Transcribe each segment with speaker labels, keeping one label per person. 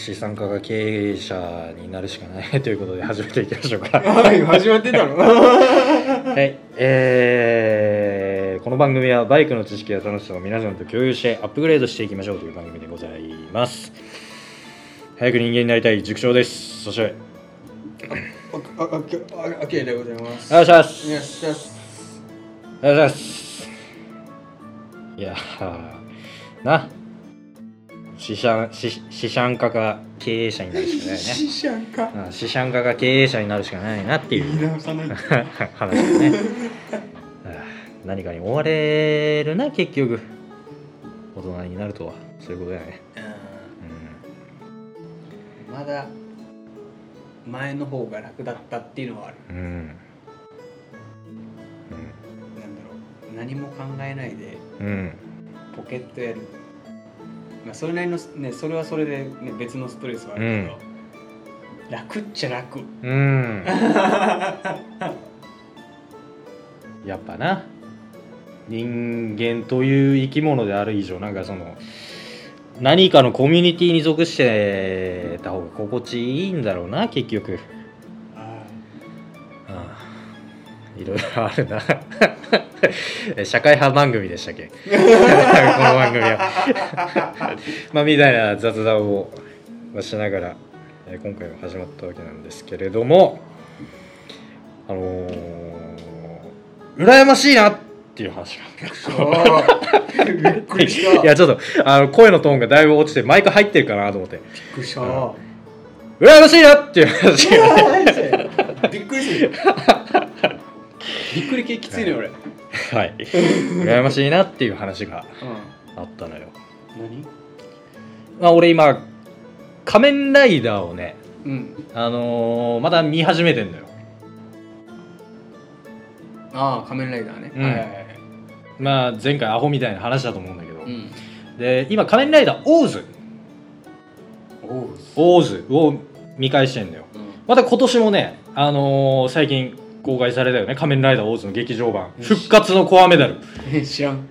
Speaker 1: はい、資産家が経営者になるしかないということで始めていきましょうか。
Speaker 2: はい始まってたの
Speaker 1: はい、えーこの番組はバイクの知識や楽しさを皆さんと共有してアップグレードしていきましょうという番組でございます。早く人間になりたい塾長です。そして、
Speaker 2: あああああけでございます
Speaker 1: お願いします。
Speaker 2: よしよし
Speaker 1: お願いします。いやーな、資産資資産家が経営者になるしかないね。
Speaker 2: 死者か
Speaker 1: うん資産家が経営者になるしかないなっていう。話ですね何かに追われるな結局。大人になるとは。そういうことだよね。
Speaker 2: まだ前の方が楽だったっていうのはある。
Speaker 1: うん、うん。
Speaker 2: なんだろう。何も考えないで
Speaker 1: うんうん。
Speaker 2: ポケットやるまあそれなりのねそれはそれで、ね、別のストレスはあるけど、楽っちゃ楽。
Speaker 1: うん。やっぱな。人間という生き物である以上なんかその何かのコミュニティに属してた方が心地いいんだろうな結局いろいろあるな。社会派番組でしたっけ？この番組は。まあみたいな雑談をまあしながらえー今回は始まったわけなんですけれどもあのー、羨ましいなっていう話が
Speaker 2: あびっくりした。
Speaker 1: いやちょっとあの声のトーンがだいぶ落ちてマイク入ってるかなと思って。
Speaker 2: びっくりした。
Speaker 1: 羨ましいなっていう話が。
Speaker 2: びっくりするびっくり系きついね俺、うん、
Speaker 1: はい。羨ましいなっていう話があったのよ。
Speaker 2: 何？
Speaker 1: まあ俺今仮面ライダーをね
Speaker 2: うん。
Speaker 1: あのーまだ見始めてんのよ。
Speaker 2: ああ仮面ライダーね、
Speaker 1: うん。
Speaker 2: はいはいはい。
Speaker 1: まあ前回アホみたいな話だと思うんだけど、
Speaker 2: うん。
Speaker 1: で今仮面ライダーオーズ。
Speaker 2: おう
Speaker 1: オーズを見返してんのよ。
Speaker 2: うん。
Speaker 1: また今年もねあのー最近公開されたよね。仮面ライダーオーズの劇場版。
Speaker 2: うん。
Speaker 1: 復活のコアメダル。
Speaker 2: え知らん。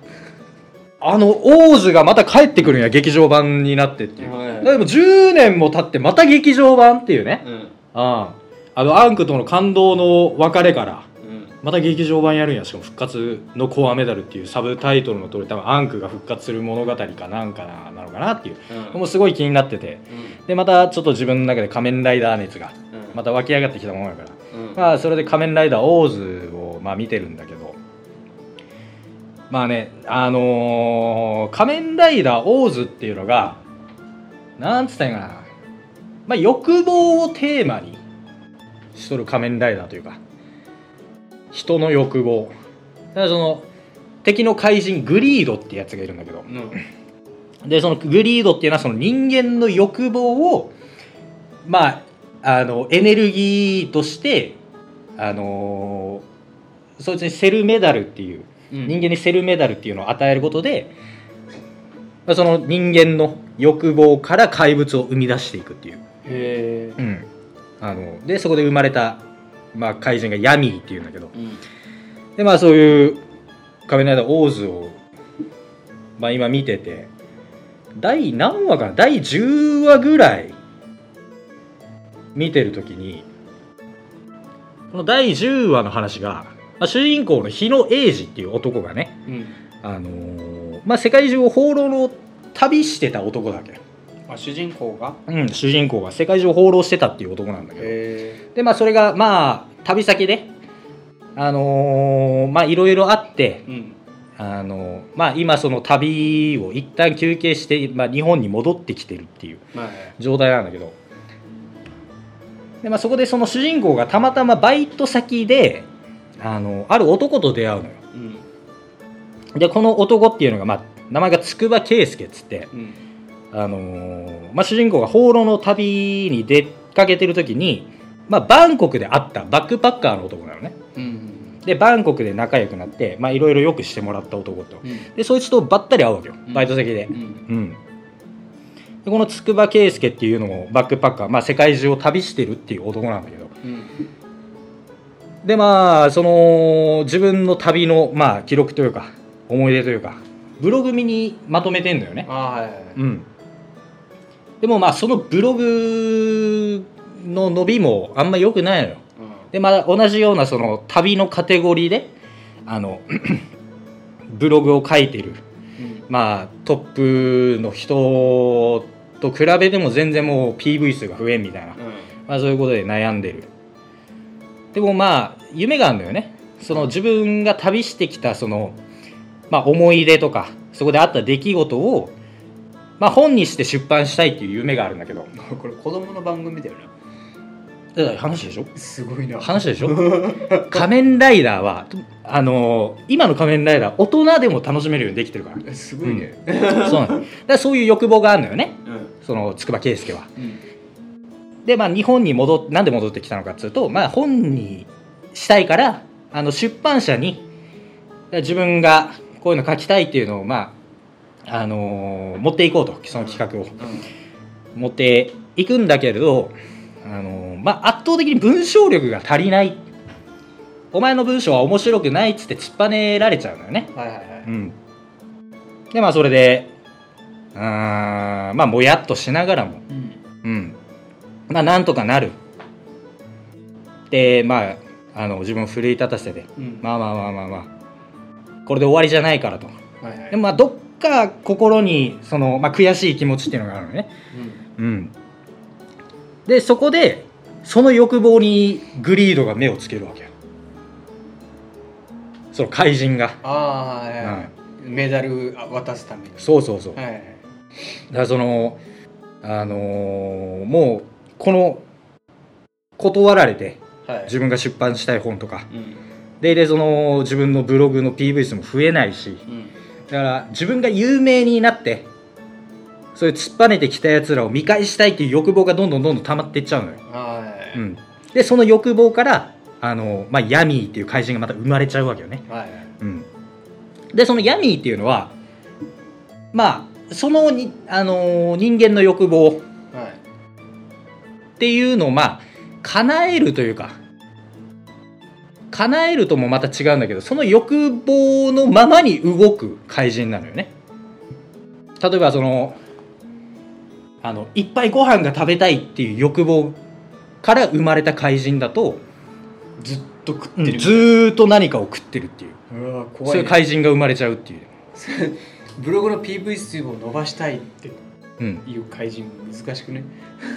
Speaker 1: あのオーズがまた帰ってくるんや劇場版になってっていう、
Speaker 2: はい。
Speaker 1: でも10年も経ってまた劇場版っていうね、
Speaker 2: うん。
Speaker 1: ああ。あのアンクとの感動の別れから
Speaker 2: うん。
Speaker 1: また劇場版やるんやしかも復活のコアメダルっていう。サブタイトルの通り多分アンクが復活する物語かなんかななのかなっていう。
Speaker 2: うん。
Speaker 1: もうすごい気になってて。でまたちょっと自分の中で仮面ライダー熱が
Speaker 2: うん。
Speaker 1: また湧き上がってきたものだから。
Speaker 2: うん
Speaker 1: まあそれで仮面ライダーオーズをまあ見てるんだけど。まあねあのー仮面ライダーオーズっていうのがなんつったらいいかな。まあ欲望をテーマにしとる仮面ライダーというか。人の欲望。だからその敵の怪人グリードってやつがいるんだけど。
Speaker 2: うん。
Speaker 1: でそのグリードっていうのはその人間の欲望をまああのエネルギーとしてあのーそいつにセルメダルっていう
Speaker 2: うん。
Speaker 1: 人間にセルメダルっていうのを与えることで、まあその人間の欲望から怪物を生み出していくっていう、
Speaker 2: へえ
Speaker 1: うん、あのでそこで生まれた、まあ、怪人がヤミーっていうんだけど。
Speaker 2: うん。
Speaker 1: でまあそういう仮面ライダーオーズを、まあ、今見てて第何話かな？第10話ぐらい見てる時にこの第10話の話が、まあ、主人公の日野英二っていう男がね、
Speaker 2: うん。
Speaker 1: あのーまあ、世界中を放浪の旅してた男だっけ、
Speaker 2: あ主人公が？
Speaker 1: うん、主人公が世界中を放浪してたっていう男なんだけど。
Speaker 2: へ
Speaker 1: でまあそれがまあ旅先であのーまあいろいろあって
Speaker 2: えうん。
Speaker 1: あのまあ今その旅を一旦休憩して、まあ、日本に戻ってきてるっていう
Speaker 2: まあ
Speaker 1: 状態なんだけどで、まあ、そこでその主人公がたまたまバイト先であのある男と出会うのよ。
Speaker 2: うん。
Speaker 1: でこの男っていうのが、まあ、名前が筑波圭介っつって、
Speaker 2: うん。
Speaker 1: あのーまあ、主人公が放浪の旅に出かけてる時に、まあ、バンコクで会ったバックパッカーの男なのね。
Speaker 2: うん。
Speaker 1: でバンコクで仲良くなってまあいろいろよくしてもらった男と。
Speaker 2: うん。
Speaker 1: でそいつとばったり会うわけよ。
Speaker 2: うん。
Speaker 1: バイト先で。
Speaker 2: うん
Speaker 1: この筑波圭介っていうのもバックパッカー、まあ、世界中を旅してるっていう男なんだけど。
Speaker 2: うん
Speaker 1: でまあその自分の旅の、まあ、記録というか思い出というかブログ見にまとめてんのよね。
Speaker 2: はいはいはい。
Speaker 1: うん。でもまあそのブログの伸びもあんま良くないのよ。
Speaker 2: うん。
Speaker 1: でまあ同じようなその旅のカテゴリーであの ブログを書いてる。
Speaker 2: うん。
Speaker 1: まあトップの人と比べても全然もう PV 数が増えんみたいな、
Speaker 2: うん。
Speaker 1: まあ、そういうことで悩んでる。でもまあ夢があるんだよね。その自分が旅してきたその、まあ、思い出とかそこであった出来事を、まあ、本にして出版したいっていう夢があるんだけど。
Speaker 2: これ子供の番組だよ
Speaker 1: だから話でしょ？
Speaker 2: なすごいな。
Speaker 1: 話でしょ？仮面ライダーはあのー今の仮面ライダー大人でも楽しめるようにできてるから。
Speaker 2: すごいね。
Speaker 1: そうなんだからそういう欲望があるのよね。
Speaker 2: うん
Speaker 1: その筑波圭介は。
Speaker 2: うん。
Speaker 1: でまあ日本に戻っなんで戻ってきたのかっていうとまあ本にしたいからあの出版社に自分がこういうの書きたいっていうのをまああのー持っていこうとその企画を。持っていくんだけれど、あのーまあ、圧倒的に文章力が足りない。お前の文章は面白くないっつって突っぱねられちゃうのよね。
Speaker 2: はいはいはい。
Speaker 1: うん。でまあそれでうーん。まあもやっとしながらも。
Speaker 2: うん。
Speaker 1: うん。まあなんとかなる。でまああの自分を奮い立たせて。
Speaker 2: うん。
Speaker 1: まあまあまあまあまあ。これで終わりじゃないからと。
Speaker 2: はいはい。
Speaker 1: でもまあどっか心にその、まあ、悔しい気持ちっていうのがあるのね。うん。でそこでその欲望にグリードが目をつけるわけよ。その怪人が、
Speaker 2: ああはいはい。は
Speaker 1: はい
Speaker 2: メダル渡すために。
Speaker 1: そうそうそう。
Speaker 2: はいはい
Speaker 1: だからそのあのーもうこの断られて
Speaker 2: はい。
Speaker 1: 自分が出版したい本とか。
Speaker 2: うん。
Speaker 1: ででその自分のブログの PV 数も増えないし。
Speaker 2: うん。
Speaker 1: だから自分が有名になってそういう突っぱねてきたやつらを見返したいっていう欲望がどんどんどんどん溜まっていっちゃうのよ、
Speaker 2: はい。
Speaker 1: うん、でその欲望からあの、まあ、ヤミーっていう怪人がまた生まれちゃうわけよね、
Speaker 2: はいはい。
Speaker 1: うん、でそのヤミーっていうのはまあそのに、あのー人間の欲望。
Speaker 2: はい。
Speaker 1: っていうのをまあ叶えるというか叶えるともまた違うんだけどその欲望のままに動く怪人なのよね。例えばそのあのいっぱいご飯が食べたいっていう欲望から生まれた怪人だと、
Speaker 2: ずっと食って
Speaker 1: うん
Speaker 2: る
Speaker 1: ずーっと何かを食ってるっていう。
Speaker 2: うわ
Speaker 1: そういう
Speaker 2: 怖いね
Speaker 1: 怪人が生まれちゃうっていう、
Speaker 2: ブログの PV 数を伸ばしたいって
Speaker 1: うん、
Speaker 2: いう怪人難しくね？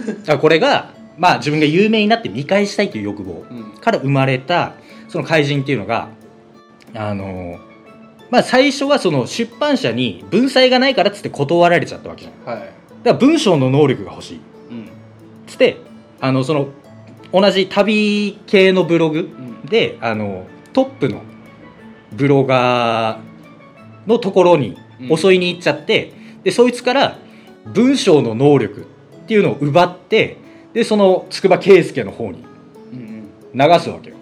Speaker 1: だからこれが、まあ、自分が有名になって見返したいという欲望
Speaker 2: うん。
Speaker 1: から生まれたその怪人っていうのがあのまあ最初はその出版社に文才がないからっつって断られちゃったわけじゃん。だか
Speaker 2: はい
Speaker 1: ら文章の能力が欲しい。っ
Speaker 2: うん。
Speaker 1: つってあのその同じ旅系のブログ
Speaker 2: うん。
Speaker 1: であのトップのブロガーのところに
Speaker 2: うん
Speaker 1: 襲いに行っちゃって、でそいつから文章の能力っていうのを奪ってでその筑波圭介の方に流すわけよ。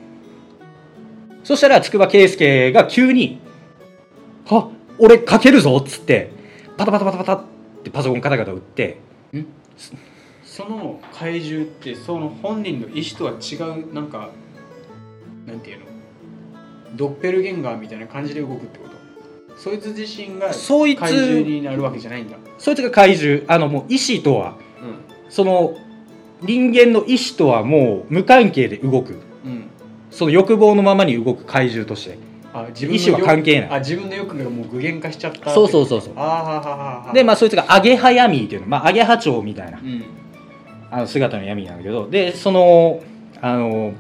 Speaker 1: そしたら筑波圭介が急に「あ俺書けるぞ」っつってパタパタパタパタってパソコンカタカタ打って
Speaker 2: その怪獣ってその本人の意思とは違うなんかなんていうの？ドッペルゲンガーみたいな感じで動くってこと？そいつ自身が
Speaker 1: そいつ
Speaker 2: 怪獣になるわけじゃないんだ。
Speaker 1: そいつが怪獣。あのもう意志とは
Speaker 2: う
Speaker 1: その人間の意志とはもう無関係で動く。
Speaker 2: んうん。
Speaker 1: その欲望のままに動く怪獣として。
Speaker 2: あ自の
Speaker 1: 意志は関係ない。
Speaker 2: あ自分の欲がもう具現化しちゃった
Speaker 1: そうそうそうそう。
Speaker 2: あ
Speaker 1: でまあそいつがアゲハヤミーっていうの。まあアゲハチョウみたいな。
Speaker 2: うん。
Speaker 1: あの姿の闇なんだけど。でそのあの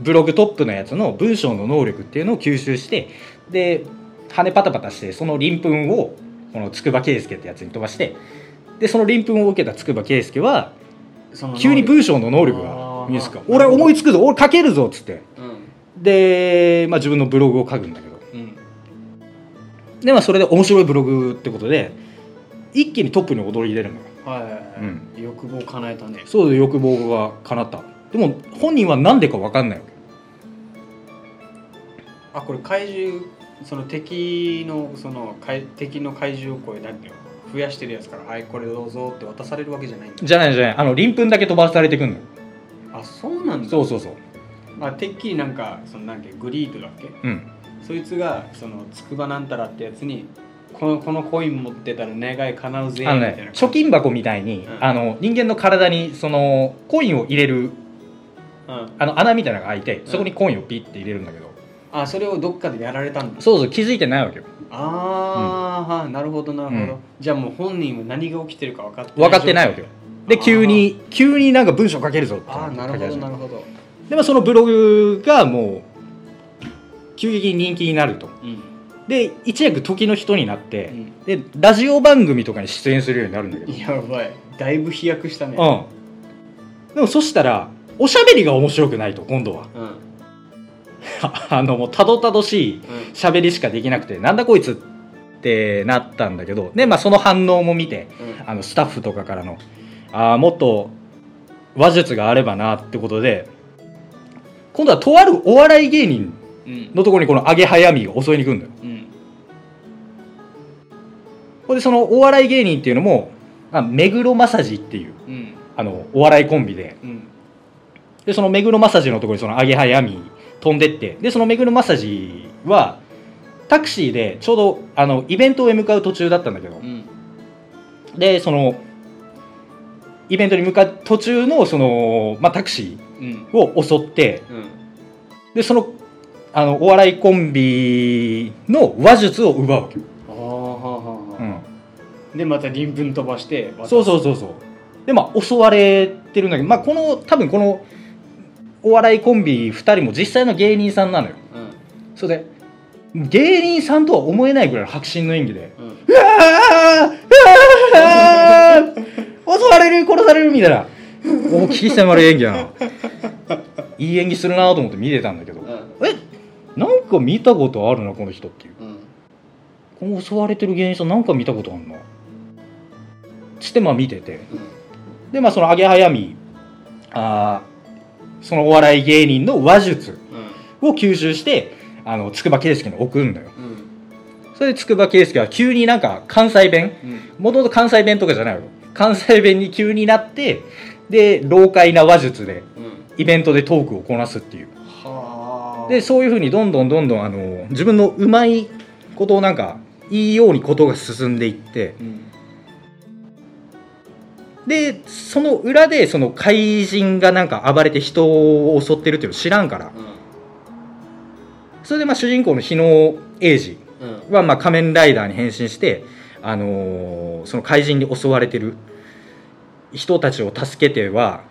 Speaker 1: ブログトップのやつの文章の能力っていうのを吸収して。で羽パタパタしてその鱗粉をこの筑波圭介ってやつに飛ばしてでその鱗粉を受けた筑波圭介は急に文章の能力が見つか俺思いつくぞ俺書けるぞっつって。
Speaker 2: うん。
Speaker 1: で、まあ、自分のブログを書くんだけど。
Speaker 2: うん。
Speaker 1: で、まあ、それで面白いブログってことで一気にトップに躍り出るのよ。
Speaker 2: はい
Speaker 1: うん。
Speaker 2: 欲望叶えたね。
Speaker 1: そう欲望が叶った。でも本人は何でか分かんないわけ。
Speaker 2: あこれ怪獣その敵のその怪敵の怪獣をこうなんていうの増やしてるやつから「はいこれどうぞ」って渡されるわけじゃないんだ。
Speaker 1: じゃないじゃない。あの鱗粉だけ飛ばされてくんの。よ
Speaker 2: あそうなんだ。
Speaker 1: そうそうそう。
Speaker 2: まあ、てっきりなんかそのなんグリードだっけ？
Speaker 1: うん。
Speaker 2: そいつがその筑波なんたらってやつにここのこのコイン持ってたら願い叶うぜみたいな
Speaker 1: ね貯金箱みたいに、
Speaker 2: うん。
Speaker 1: あの人間の体にそのコインを入れる
Speaker 2: うん。
Speaker 1: あの穴みたいなのが開いて
Speaker 2: ん
Speaker 1: そこにコインをピッて入れるんだけど、
Speaker 2: あそれをどっかでやられたんだ。
Speaker 1: そうそう気づいてないわけよ。
Speaker 2: ああ、なるほどなるほど、
Speaker 1: うん。
Speaker 2: じゃあもう本人は何が起きてるか分かって
Speaker 1: 分かってないわけよ。で急に急になんか文章書けるぞって。
Speaker 2: ああなるほどなるほど。
Speaker 1: でもそのブログがもう急激に人気になると。
Speaker 2: うん。
Speaker 1: で一躍時の人になって、
Speaker 2: うん。
Speaker 1: でラジオ番組とかに出演するようになるんだけど、
Speaker 2: やばい。だいぶ飛躍したね。
Speaker 1: うん。でもそしたらおしゃべりが面白くないと今度は。
Speaker 2: うんうん
Speaker 1: あのもうたどたどしい喋りしかできなくてなんだこいつってなったんだけどで、まあ、その反応も見て
Speaker 2: うん。
Speaker 1: あのスタッフとかからのあーもっと話術があればなってことで今度はとあるお笑い芸人
Speaker 2: うん。
Speaker 1: のところにこのアゲハヤミが襲いに来るんだよ。
Speaker 2: うん。
Speaker 1: これでそのお笑い芸人っていうのもあ目黒マサジっていう
Speaker 2: うん。
Speaker 1: あのお笑いコンビで。
Speaker 2: うん。
Speaker 1: でその目黒マッサージのところにそのアゲハヤミ飛んでって。でその目黒マッサージはタクシーでちょうどあのイベントへ向かう途中だったんだけど。
Speaker 2: うん。
Speaker 1: でそのイベントに向かう途中のその、まあ、タクシ
Speaker 2: うん。
Speaker 1: ーを襲って。
Speaker 2: うん。
Speaker 1: でそのあのお笑いコンビの話術を奪うわけ。うん、
Speaker 2: でまた鱗粉飛ばして
Speaker 1: そうそうそうそう。でまあ襲われてるんだけど、まあ、この多分このお笑いコンビ2人も実際の芸人さんなのよ。
Speaker 2: うん。
Speaker 1: それで芸人さんとは思えないぐらいの迫真の演技で
Speaker 2: うん「
Speaker 1: うわーうわー襲われる殺される」みたいな。大きい迫る演技だな。いい演技するなと思って見てたんだけど
Speaker 2: うん。
Speaker 1: えなんか見たことあるなこの人っていう。
Speaker 2: うん。
Speaker 1: この襲われてる芸人さんなんか見たことあるなつってまあ見てて。でまあそのアゲハヤミあーそのお笑い芸人の話術
Speaker 2: うん。
Speaker 1: を吸収してあの筑波圭介に置くんだよ。
Speaker 2: うん。
Speaker 1: それで筑波圭介は急になんか関西弁
Speaker 2: うん。
Speaker 1: もともと関西弁とかじゃないよ関西弁に急になってで老快な話術で
Speaker 2: うん。
Speaker 1: イベントでトークをこなすっていう。
Speaker 2: はあ。
Speaker 1: でそういうふうにどんどんどんどんあの自分のうまいことをなんかいいようにことが進んでいって
Speaker 2: うん
Speaker 1: でその裏でその怪人がなんか暴れて人を襲ってるっていうのを知らんから。それでまあ主人公の日野英二はまあ仮面ライダーに変身して、あのーその怪人に襲われてる人たちを助けては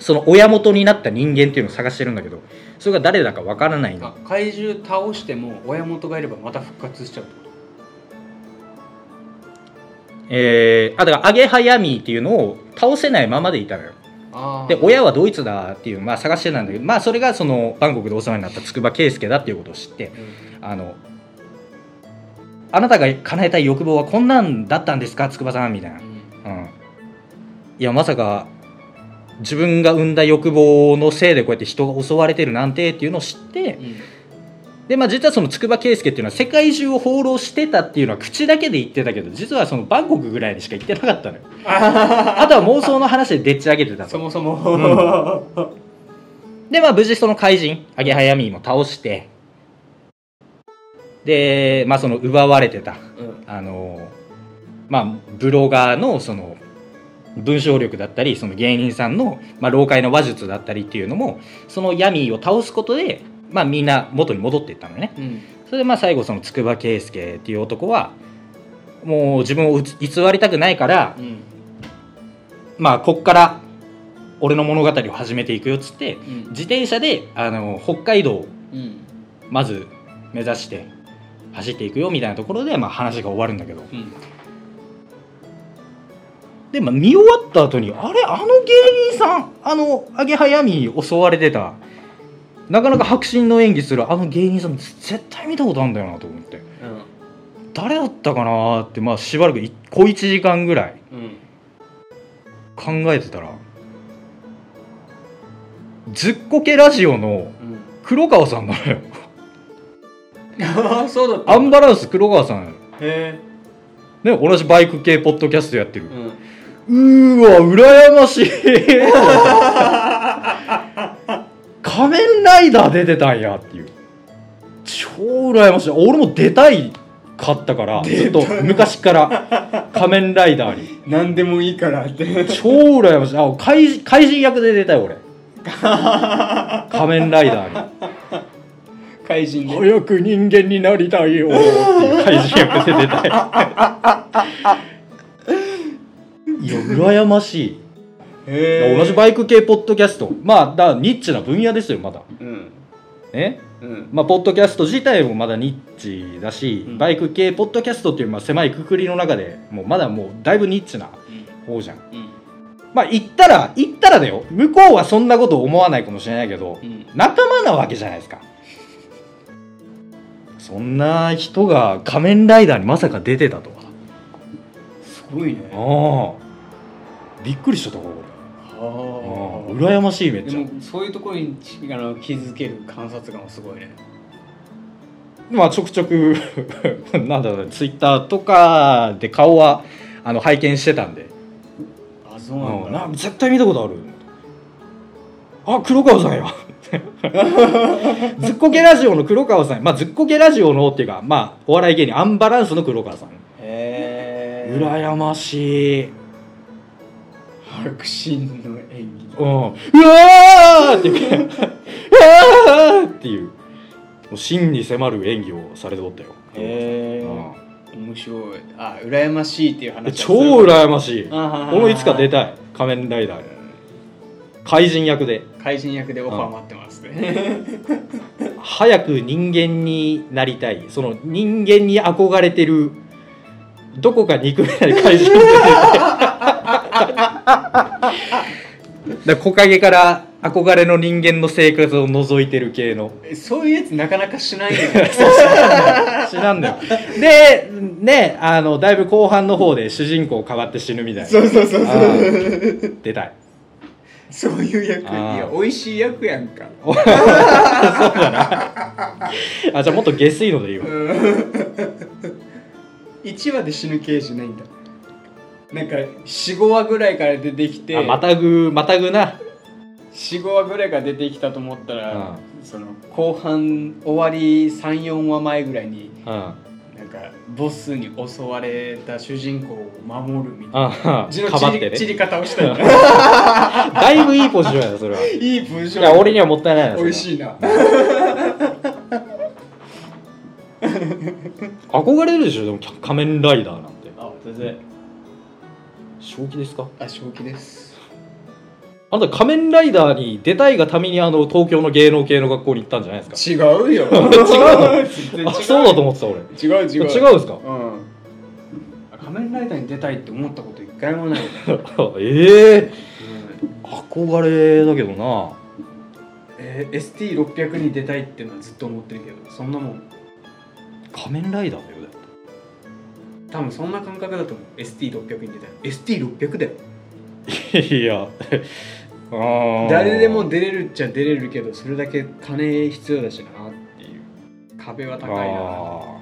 Speaker 1: その親元になった人間っていうのを探してるんだけどそれが誰だかわからない
Speaker 2: あ
Speaker 1: の
Speaker 2: 怪獣倒しても親元がいればまた復活しちゃうってこ
Speaker 1: えー、あだからアゲハヤミーっていうのを倒せないままでいたのよ。で親はドイツだっていう、まあ、探してたんだけど、まあ、それがそのバンコクでお世話になった筑波圭介だっていうことを知ってあのあなたが叶えたい欲望はこんなんだったんですか？筑波さんみたいな。うん、いやまさか自分が生んだ欲望のせいでこうやって人が襲われてるなんてっていうのを知ってで、まあ、実はその筑波圭介っていうのは世界中を放浪してたっていうのは口だけで言ってたけど実はそのバンコクぐらいにしか行ってなかったのよ。あとは妄想の話ででっち上げてたと。
Speaker 2: そもそも。
Speaker 1: でまあ無事その怪人アゲハヤミーも倒して。でまあその奪われてた。
Speaker 2: うん。
Speaker 1: あのまあブロガーのその文章力だったりその芸人さんの、まあ、老快の話術だったりっていうのもその闇を倒すことで、まあ、みんな元に戻っていったのね。
Speaker 2: うん。
Speaker 1: それでまあ最後その筑波圭介っていう男はもう自分を偽りたくないから
Speaker 2: うん。
Speaker 1: まあこっから俺の物語を始めていくよっつって
Speaker 2: うん。
Speaker 1: 自転車であの北海道を
Speaker 2: うん。
Speaker 1: まず目指して走っていくよみたいなところで、まあ、話が終わるんだけど。
Speaker 2: うん。
Speaker 1: で、まあ、見終わった後にあれ？あの芸人さん？あのアゲハヤミに襲われてたなかなか迫真の演技するあの芸人さん絶対見たことあるんだよなと思って。誰だったかなーって、まあ、しばらくい小1時間ぐらい。
Speaker 2: うん
Speaker 1: 考えてたらずっこけラジオの
Speaker 2: うん。
Speaker 1: 黒川さんなのよ
Speaker 2: ああそうだった。
Speaker 1: アンバランス黒川さん。
Speaker 2: へ
Speaker 1: ね、同じバイク系ポッドキャストやってる。
Speaker 2: えうん。
Speaker 1: うーわ羨ましい 仮面ライダー出てたんやっていう。超羨ましい。俺も出たいかったからずっと昔から。仮面ライダーに。
Speaker 2: 何でもいいからって。
Speaker 1: 超羨ましい。あ怪怪人役で出たい俺。仮面ライダーに。
Speaker 2: 怪人で。
Speaker 1: 早く人間になりたいよっていう怪人役で出たい。いや羨ましい
Speaker 2: へ
Speaker 1: 同じバイク系ポッドキャスト。まあだニッチな分野ですよまだ。
Speaker 2: うん。
Speaker 1: ね？
Speaker 2: うん。
Speaker 1: まあ、ポッドキャスト自体もまだニッチだし、
Speaker 2: うん。
Speaker 1: バイク系ポッドキャストっていうまあ狭いくくりの中でもうまだもうだいぶニッチな方じゃん。
Speaker 2: うん。
Speaker 1: まあ言ったら言ったらだよ。向こうはそんなこと思わないかもしれないけど
Speaker 2: うん。
Speaker 1: 仲間なわけじゃないですか。そんな人が仮面ライダーにまさか出てたとは。
Speaker 2: すごいね。
Speaker 1: ああ。びっくりしちゃったこ羨ましいめっちゃ。
Speaker 2: でもそういうところにあの気づける観察眼もすごいね。
Speaker 1: まあちょくちょく なんだろうツイッターとかで顔はあの拝見してたんで。
Speaker 2: あそうなん
Speaker 1: うん。
Speaker 2: だ
Speaker 1: な絶対見たことある。あ黒川さんや。ずっこけラジオの黒川さんまあずっこけラジオのっていうかまあお笑い芸人アンバランスの黒川さん。
Speaker 2: へえ
Speaker 1: 羨ましい
Speaker 2: 迫真の演技。
Speaker 1: うん、うわーっていううわーっていう。もう真に迫る演技をされておったよ。
Speaker 2: へ
Speaker 1: うん
Speaker 2: え面白い。あ羨ましいっていう話
Speaker 1: 超羨ましい。
Speaker 2: ま
Speaker 1: 俺もいつか出たい。仮面ライダー。に怪人役で。
Speaker 2: 怪人役でオファー待ってますね。
Speaker 1: 早く人間になりたい。その人間に憧れてるどこか憎めない怪人 で木陰から憧れの人間の生活を覗いてる系の。
Speaker 2: そういうやつなかなかしないよ
Speaker 1: 知らんだよ。でねあのだいぶ後半の方で主人公変わって死ぬみたいな。
Speaker 2: そうそうそう
Speaker 1: あー出たい。
Speaker 2: そういう役いや美味しい役やんか。
Speaker 1: あじゃあもっと下水のでいいわ。
Speaker 2: 1話で死ぬ系じゃないんだなんか45話ぐらいから出てきて
Speaker 1: あまたぐまたぐな。
Speaker 2: 45話ぐらいから出てきたと思ったら、
Speaker 1: う
Speaker 2: その後半終わり34話前ぐらいに
Speaker 1: うん。
Speaker 2: なんかボスに襲われた主人公を守るみたいな
Speaker 1: あ
Speaker 2: 字の
Speaker 1: かばって
Speaker 2: 散り散り
Speaker 1: ね
Speaker 2: 方をしたい
Speaker 1: だいぶいいポジションやなそれは。い
Speaker 2: いポジション。
Speaker 1: や俺にはもったいないな
Speaker 2: 美味しいな。
Speaker 1: 憧れるでしょでも仮面ライダーなんて。
Speaker 2: あ全然
Speaker 1: 正気ですか？
Speaker 2: あ正気です。
Speaker 1: あなた仮面ライダーに出たいがためにあの東京の芸能系の学校に行ったんじゃないですか？
Speaker 2: 違うよ。違う
Speaker 1: の？あそうだと思ってた俺。
Speaker 2: 違う違う。
Speaker 1: 違うんですか？
Speaker 2: うん。仮面ライダーに出たいって思ったこと一回もない、
Speaker 1: ええ。憧れだけどな。
Speaker 2: えー ST600 に出たいっていうのはずっと思ってるけどそんなもん。
Speaker 1: 仮面ライダーだよ
Speaker 2: 多分そんな感覚だと思う。ST600 に出たい ST600 だよ。
Speaker 1: いや。
Speaker 2: 誰でも出れるっちゃ出れるけどそれだけ金必要だしなっていう。壁は高いな。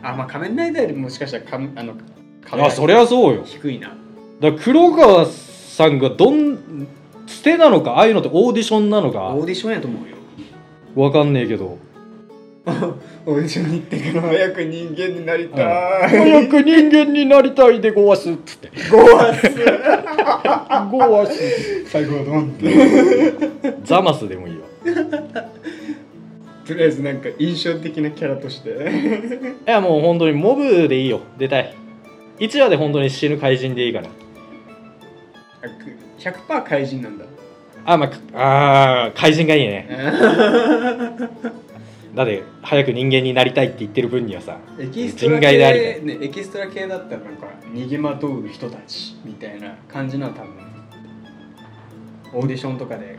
Speaker 1: あ
Speaker 2: あまあ仮面ライダーよりもしかしたらかあの
Speaker 1: ー
Speaker 2: 壁
Speaker 1: いやそりゃそうよ。
Speaker 2: 低いな。
Speaker 1: だ黒川さんがどん捨てなのかああいうのってオーディションなのか。
Speaker 2: オーディションやと思うよ。
Speaker 1: わかんねえけど
Speaker 2: オーディションに行ってから。早く人間になりたい。
Speaker 1: 早く人間になりたいでごわすっつって。
Speaker 2: ゴワス
Speaker 1: ごわす。
Speaker 2: 最後はドンって。
Speaker 1: ザマスでもいいわ。
Speaker 2: とりあえずなんか印象的なキャラとして。
Speaker 1: いやもう本当にモブでいいよ。出たい。1話で本当に死ぬ怪人でいいから。
Speaker 2: 100%怪人なんだ。
Speaker 1: あまああー怪人がいいね だって早く人間になりたいって言ってる分にはさ
Speaker 2: エキストラ
Speaker 1: 人外であり
Speaker 2: ね、エキストラ系だったらなんか逃げまとう人たちみたいな感じのは多分オーディションとかで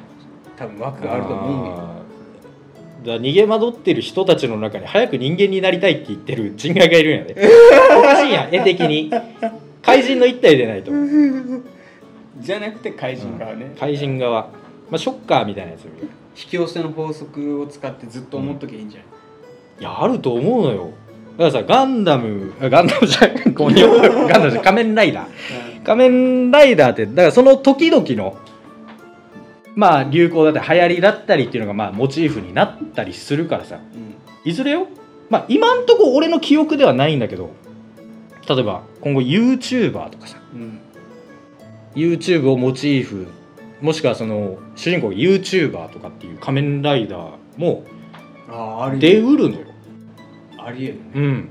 Speaker 2: 多分枠があると思うよ。
Speaker 1: あー。だから逃げ惑ってる人たちの中に早く人間になりたいって言ってる人外がいるんやで。おかしいやん絵的に。怪人の一体でないと。
Speaker 2: じゃなくて怪人側ね、
Speaker 1: 怪人側、まあ、ショッカーみたいなやつ
Speaker 2: 引き寄せの法則を使ってずっと思っときゃいいんじゃない、
Speaker 1: いやあると思うのよ。だからさガンダムあ ガンダムじゃんガンダムじゃん仮面ライダー。仮面ライダーってだからその時々のまあ流行だったり流行りだったりっていうのがまあモチーフになったりするからさ。
Speaker 2: うん。
Speaker 1: いずれよ？まあ今んとこ俺の記憶ではないんだけど例えば今後 YouTuber とかさ。
Speaker 2: うん。
Speaker 1: YouTube をモチーフもしくはその主人公が YouTuber とかっていう仮面ライダーも出うるのよ、
Speaker 2: ありえるね。
Speaker 1: うん。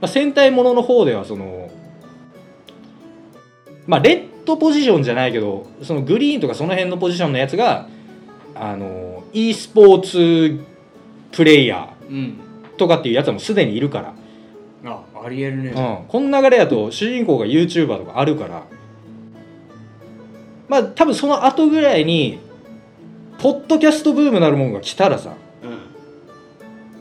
Speaker 1: まあ、戦隊ものの方ではそのまあレッドポジションじゃないけどそのグリーンとかその辺のポジションのやつがあの e スポーツプレイヤ
Speaker 2: うん
Speaker 1: ーとかっていうやつはもうすでにいるから、
Speaker 2: あありえるね。
Speaker 1: うん、この流れだと主人公が YouTuber とかあるからまあ多分その後ぐらいにポッドキャストブームなるもんが来たらさ。
Speaker 2: うん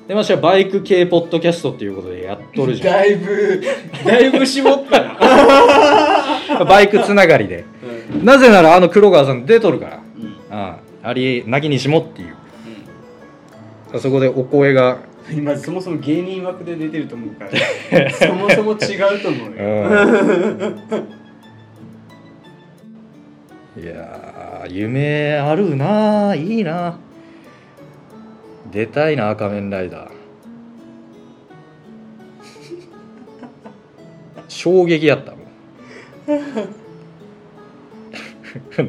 Speaker 1: でましてはバイク系ポッドキャストっていうことでやっとるじゃ
Speaker 2: だいぶ。だいぶ絞ったな。
Speaker 1: ん バイクつながりで。
Speaker 2: うん。
Speaker 1: なぜならあの黒川さん出とるから。
Speaker 2: うん。
Speaker 1: ああり泣きにしもっていう。そこでお声が。
Speaker 2: 今そもそも芸人枠で出てると思うから。そもそも違うと思う
Speaker 1: う
Speaker 2: よ
Speaker 1: んいやー夢あるなー。いいな出たいな仮面ライダー。衝撃やったもん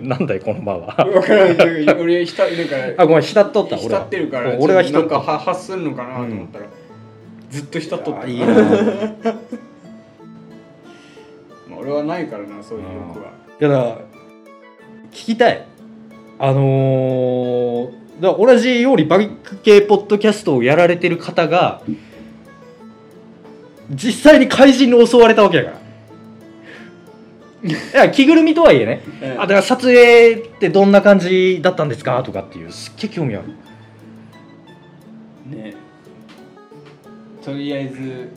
Speaker 1: なんだいこの場は。
Speaker 2: 分からんか俺ひたなんか
Speaker 1: あごめん浸っとった俺は。
Speaker 2: 浸ってるから
Speaker 1: 俺は浸っとった。
Speaker 2: なんかは発するのかなと思ったら、ずっと浸っとった。
Speaker 1: あいいな
Speaker 2: まあ俺はないからなそういう欲は。い
Speaker 1: やだから聞きたい。あのー、だ同じようにバイク系ポッドキャストをやられてる方が実際に怪人に襲われたわけやから。いや着ぐるみとはいえね。あだから撮影ってどんな感じだったんですか？とかっていう。すっげえ興味ある。
Speaker 2: ね。とりあえず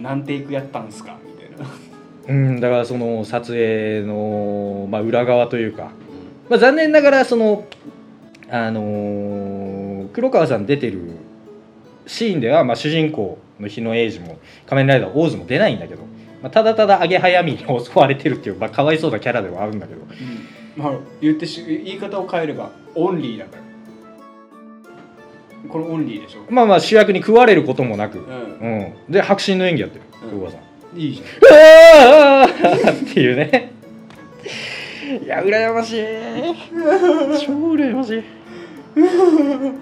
Speaker 2: 何テイクやったんすか？
Speaker 1: うんだからその撮影の、まあ、裏側というか、まあ、残念ながらそのあのー黒川さん出てるシーンでは、まあ、主人公の日野英二も仮面ライダーオーズも出ないんだけど、まあ、ただただアゲハヤミに襲われてるっていう、まあ、かわいそうなキャラではあるんだけど。
Speaker 2: まあ言ってし言い方を変えればオンリーだから。これオンリーでしょ。
Speaker 1: まあまあ主役に食われることもなく、
Speaker 2: う
Speaker 1: うん、で迫真の演技やってる
Speaker 2: うん。
Speaker 1: 黒川さん。
Speaker 2: んいいじ
Speaker 1: ああっていうね。いや羨ましい。超羨ましい。
Speaker 2: ゃん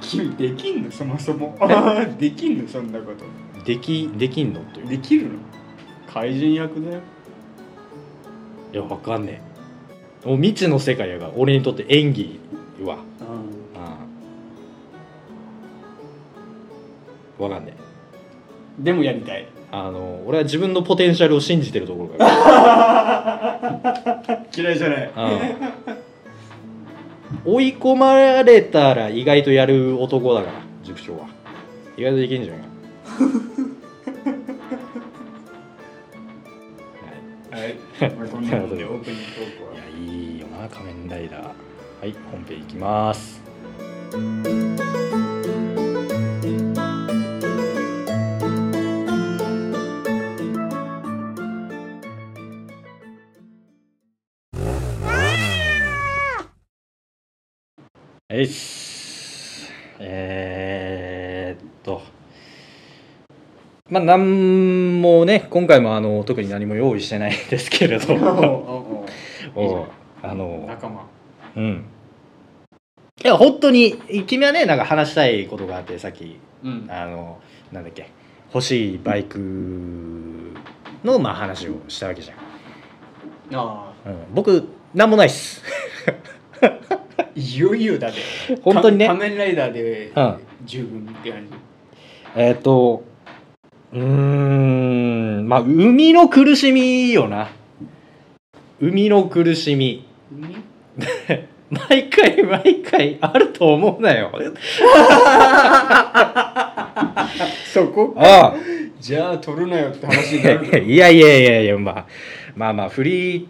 Speaker 2: 君できんの？そもそも。できんの？そんなこと。
Speaker 1: できできんの？という。
Speaker 2: できるの？怪人役だよ。
Speaker 1: いやわかんねえ。もう未知の世界やが俺にとって演技は。うん。わかんねえ。
Speaker 2: でもやりたい
Speaker 1: あの俺は自分のポテンシャルを信じてるところが
Speaker 2: 嫌いじゃない。
Speaker 1: うん。追い込まれたら意外とやる男だから塾長は。意外とできんじゃない？かなはい。
Speaker 2: はい、まあ、こんなもんでオープニングトークは。い
Speaker 1: やいいよな仮面ライダー。はい本編いきますえいえー、っと。まあなんもね今回もあの特に何も用意してないですけれど
Speaker 2: お
Speaker 1: あの。
Speaker 2: 仲間。
Speaker 1: うん。いや本当に君はねなんか話したいことがあってさっき。
Speaker 2: うん。
Speaker 1: あのなんだっけ。欲しいバイクのまあ話をしたわけじゃん、
Speaker 2: ああ
Speaker 1: うん、僕なんもないっす
Speaker 2: いよいよだって
Speaker 1: 本当にね。
Speaker 2: か仮面ライダーで
Speaker 1: うん。
Speaker 2: 十分って感じ。
Speaker 1: えっ、とうーんまあ海の苦しみよな。海の苦しみ。毎回毎回あると思うなよ。
Speaker 2: そこ？
Speaker 1: ああ。
Speaker 2: じゃあ取るなよって話になる
Speaker 1: いやいやいやいや、まあ、まあまあフリー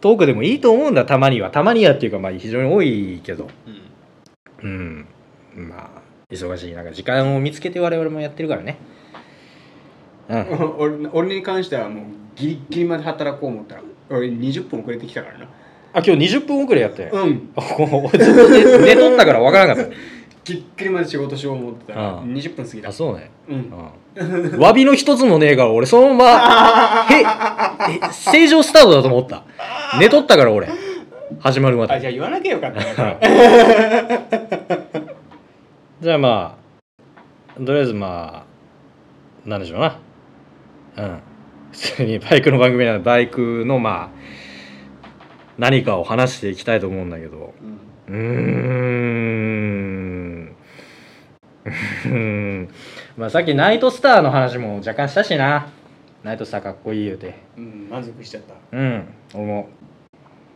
Speaker 1: トークでもいいと思うんだ。たまには。たまにはっていうかまあ非常に多いけど。
Speaker 2: うん。
Speaker 1: うん。まあ忙しい。なんか時間を見つけて我々もやってるからね。うん。
Speaker 2: 俺俺に関してはもうギリギリまで働こう思ったら俺20分遅れてきたからな。
Speaker 1: あ今日20分遅れやったよ、
Speaker 2: うん。
Speaker 1: こうずっと寝寝とったから分からなかった
Speaker 2: ぎっくりまで仕事しよう思ってたら
Speaker 1: うん。
Speaker 2: 20分過ぎた。
Speaker 1: あそうね。
Speaker 2: うん。
Speaker 1: うん。詫びの一つもねえから俺そのままへえ正常スタートだと思った。寝とったから俺。始まるまで。
Speaker 2: あじゃあ言わなきゃよかったね。
Speaker 1: じゃあまあとりあえずまあなんでしょうな。うん。普通にバイクの番組なのでバイクのまあ何かを話していきたいと思うんだけど。
Speaker 2: うん。
Speaker 1: うーんまあさっきナイトスターの話も若干したしな。ナイトスターかっこいい言うて。
Speaker 2: うん満足しちゃった。
Speaker 1: うん俺も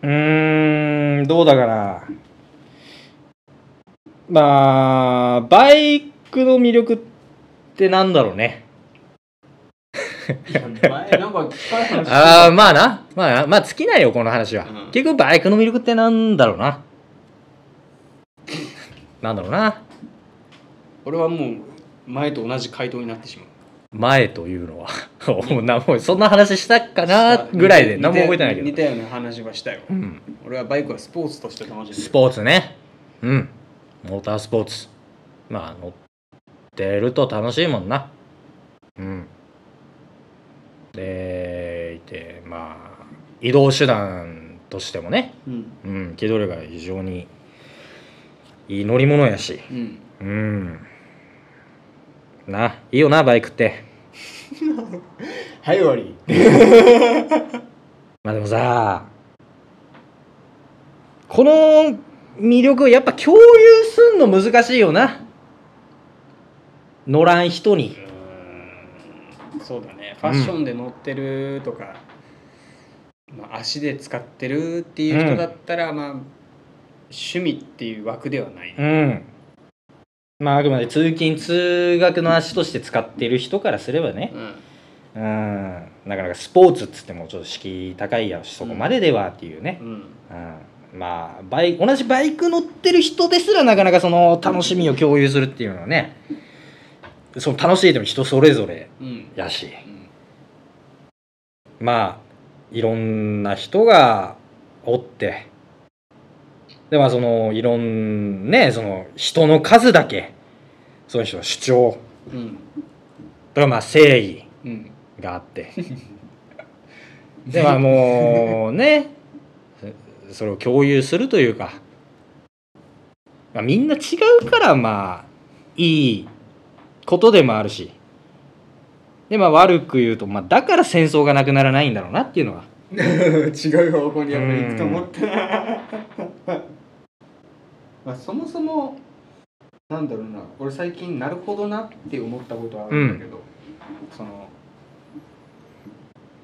Speaker 1: うーんどうだかな。まあバイクの魅力ってなんだろうね。ああまあな。まあまあ尽きないよこの話は、
Speaker 2: うん。
Speaker 1: 結局バイクの魅力ってなんだろうな。なんだろうな
Speaker 2: 俺はもう前と同じ回答になってしまう。
Speaker 1: 前というのはもうなもうそんな話したかなぐらいで何も覚えてないけど、
Speaker 2: 似たような話はしたよ。
Speaker 1: うん、
Speaker 2: 俺はバイクはスポーツとして楽しんでる。
Speaker 1: スポーツね。うん。モータースポーツ。まあ乗ってると楽しいもんな。うん。でいてまあ移動手段としてもね。
Speaker 2: うん。
Speaker 1: うん。機動力が非常にいい乗り物やし。
Speaker 2: うん。
Speaker 1: うんないいよなバイクって。
Speaker 2: はい終わり。
Speaker 1: まあでもさこの魅力をやっぱ共有すんの難しいよな。乗らん人に。
Speaker 2: そうだね。ファッションで乗ってるとか、まあ、足で使ってるっていう人だったら、まあ趣味っていう枠ではない、
Speaker 1: うんまああくまで通勤通学の足として使ってる人からすればね。
Speaker 2: うん。
Speaker 1: うん。なかなかスポーツっつってもちょっと敷居高いやろしそこまでではっていうね、
Speaker 2: うん。
Speaker 1: うん。まあバイ同じバイク乗ってる人ですらなかなかその楽しみを共有するっていうのはねその楽しいでも人それぞれ
Speaker 2: うん。
Speaker 1: やし。
Speaker 2: うん。
Speaker 1: まあいろんな人がおって。でまあそのいろんねその人の数だけその人の主張。
Speaker 2: うん。
Speaker 1: とかまあ正義
Speaker 2: うん。
Speaker 1: があって。でまあもうねそそれを共有するというか、まあ、みんな違うからまあいいことでもあるし。でまあ悪く言うと、まあ、だから戦争がなくならないんだろうなっていうのは。
Speaker 2: 違う方向にやっぱり行くと思った。まあそもそもなんだろうな。俺最近なるほどなって思ったことはあるんだけど、その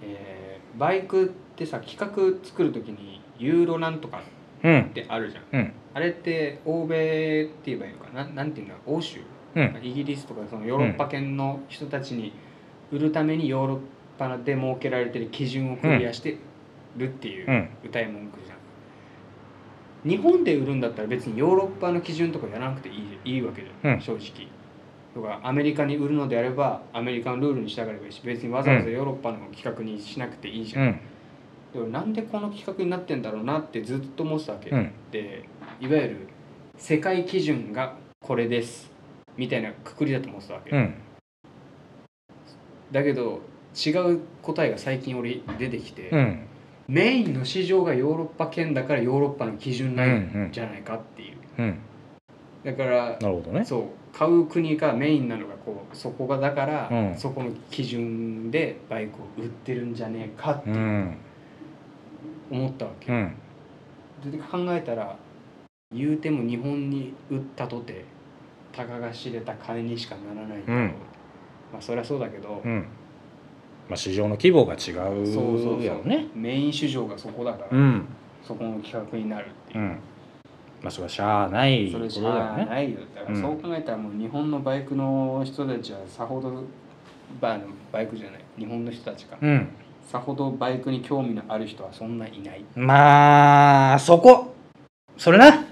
Speaker 2: えーバイクってさ企画作る時にユーロなんとか
Speaker 1: うん
Speaker 2: ってあるじゃん。
Speaker 1: うん。
Speaker 2: あれって欧米って言えばいいのかな？なんていうの欧州？
Speaker 1: うん。
Speaker 2: イギリスとかそのヨーロッパ圏の人たちに売るためにヨーロッパで設けられてる基準をクリアしてるっていう
Speaker 1: うん。
Speaker 2: 歌い文句じゃん日本で売るんだったら別にヨーロッパの基準とかやらなくていいいいわけじゃん、
Speaker 1: うん。
Speaker 2: 正直。とかアメリカに売るのであればアメリカのルールに従えばいいし別にわざわざヨーロッパの企画にしなくていいじゃん、
Speaker 1: うん。
Speaker 2: でもなんでこの企画になってんだろうなってずっと思ってたわけ、
Speaker 1: うん。
Speaker 2: でいわゆる世界基準がこれです。みたいなくくりだと思ってたわけ、
Speaker 1: うん。
Speaker 2: だけど違う答えが最近俺出てきて、
Speaker 1: うん
Speaker 2: メインの市場がヨーロッパ圏だからヨーロッパの基準な
Speaker 1: ん
Speaker 2: ん。じゃないかっていう。
Speaker 1: うん。
Speaker 2: だから
Speaker 1: なるほどね。
Speaker 2: そう買う国がメインなのがこうそこがだから、
Speaker 1: うん。
Speaker 2: そこの基準でバイクを売ってるんじゃねえかって
Speaker 1: うん。
Speaker 2: 思ったわけ、
Speaker 1: うん。
Speaker 2: で考えたら言うても日本に売ったとてたかが知れた金にしかならないけど、
Speaker 1: うん。
Speaker 2: まあそりゃそうだけど、
Speaker 1: うんまあ市場の規模が違う
Speaker 2: そうそうそう。
Speaker 1: やろね。
Speaker 2: メイン市場がそこだから、
Speaker 1: うん。
Speaker 2: そこの企画になるっていう。う、
Speaker 1: ん。まあそれはしゃあない
Speaker 2: それ
Speaker 1: こと
Speaker 2: しゃあ
Speaker 1: だよね
Speaker 2: ないよだから
Speaker 1: うん。
Speaker 2: そう考えたらもう日本のバイクの人たちはさほどバのバイクじゃない日本の人たちか、
Speaker 1: うん。
Speaker 2: さほどバイクに興味のある人はそんないない、
Speaker 1: まあそこ。それな。
Speaker 2: うん、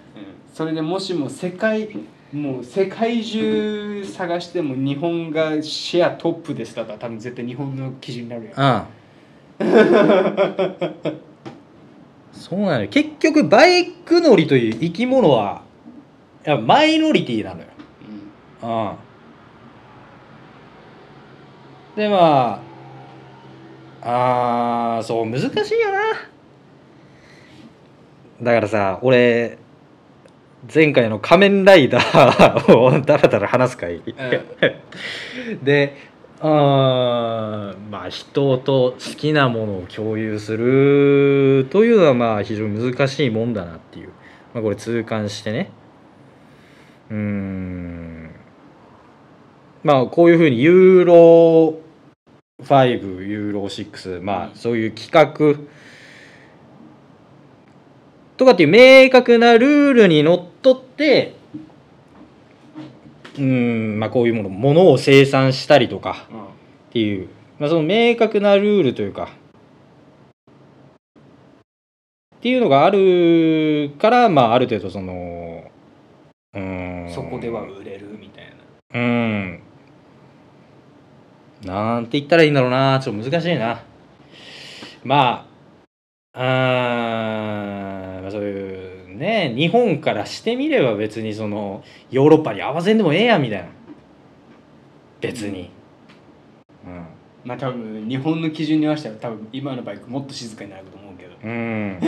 Speaker 2: それでもしも世界もう世界中探しても日本がシェアトップですだったら多分絶対日本の基準になるやん。
Speaker 1: うんそうなのよ結局バイク乗りという生き物はやマイノリティなのよ。
Speaker 2: うん。
Speaker 1: うんでまああーそう難しいよな。だからさ俺前回の「仮面ライダー 」をだらだら話すかい、であーまあ人と好きなものを共有するというのはまあ非常に難しいもんだなっていう、まあ、これ痛感してね。うーん。まあこういうふうにユーロ5ユーロ6まあそういう企画とかっていう明確なルールにのっとってうーんまあこういうものものを生産したりとか
Speaker 2: うん
Speaker 1: っていう、まあ、その明確なルールというかっていうのがあるからまあある程度そのうーん。
Speaker 2: そこでは売れるみたいな。
Speaker 1: うん。なんて言ったらいいんだろうな。ちょっと難しいな。まああーまあそういうね日本からしてみれば別にそのヨーロッパに合わせんでもええやんみたいな。別に。うん。
Speaker 2: まあ多分日本の基準に合わせたら多分今のバイクもっと静かになると思うけど。
Speaker 1: うん。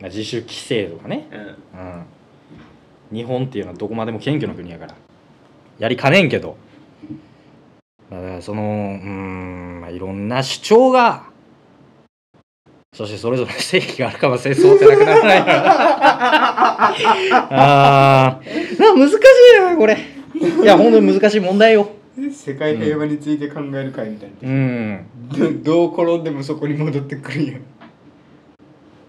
Speaker 1: まあ自主規制とかね。
Speaker 2: うん。
Speaker 1: うん。日本っていうのはどこまでも謙虚な国やから。やりかねんけど。まあだからそのうーん、まあ、いろんな主張がそしてそれぞれ正義があるかも戦争ってなくならない あー。なんか難しいなこれ。いや本当に難しい問題よ。
Speaker 2: 世界平和について考える会みたい
Speaker 1: うん。
Speaker 2: な、どう転んでもそこに戻ってくるんや
Speaker 1: い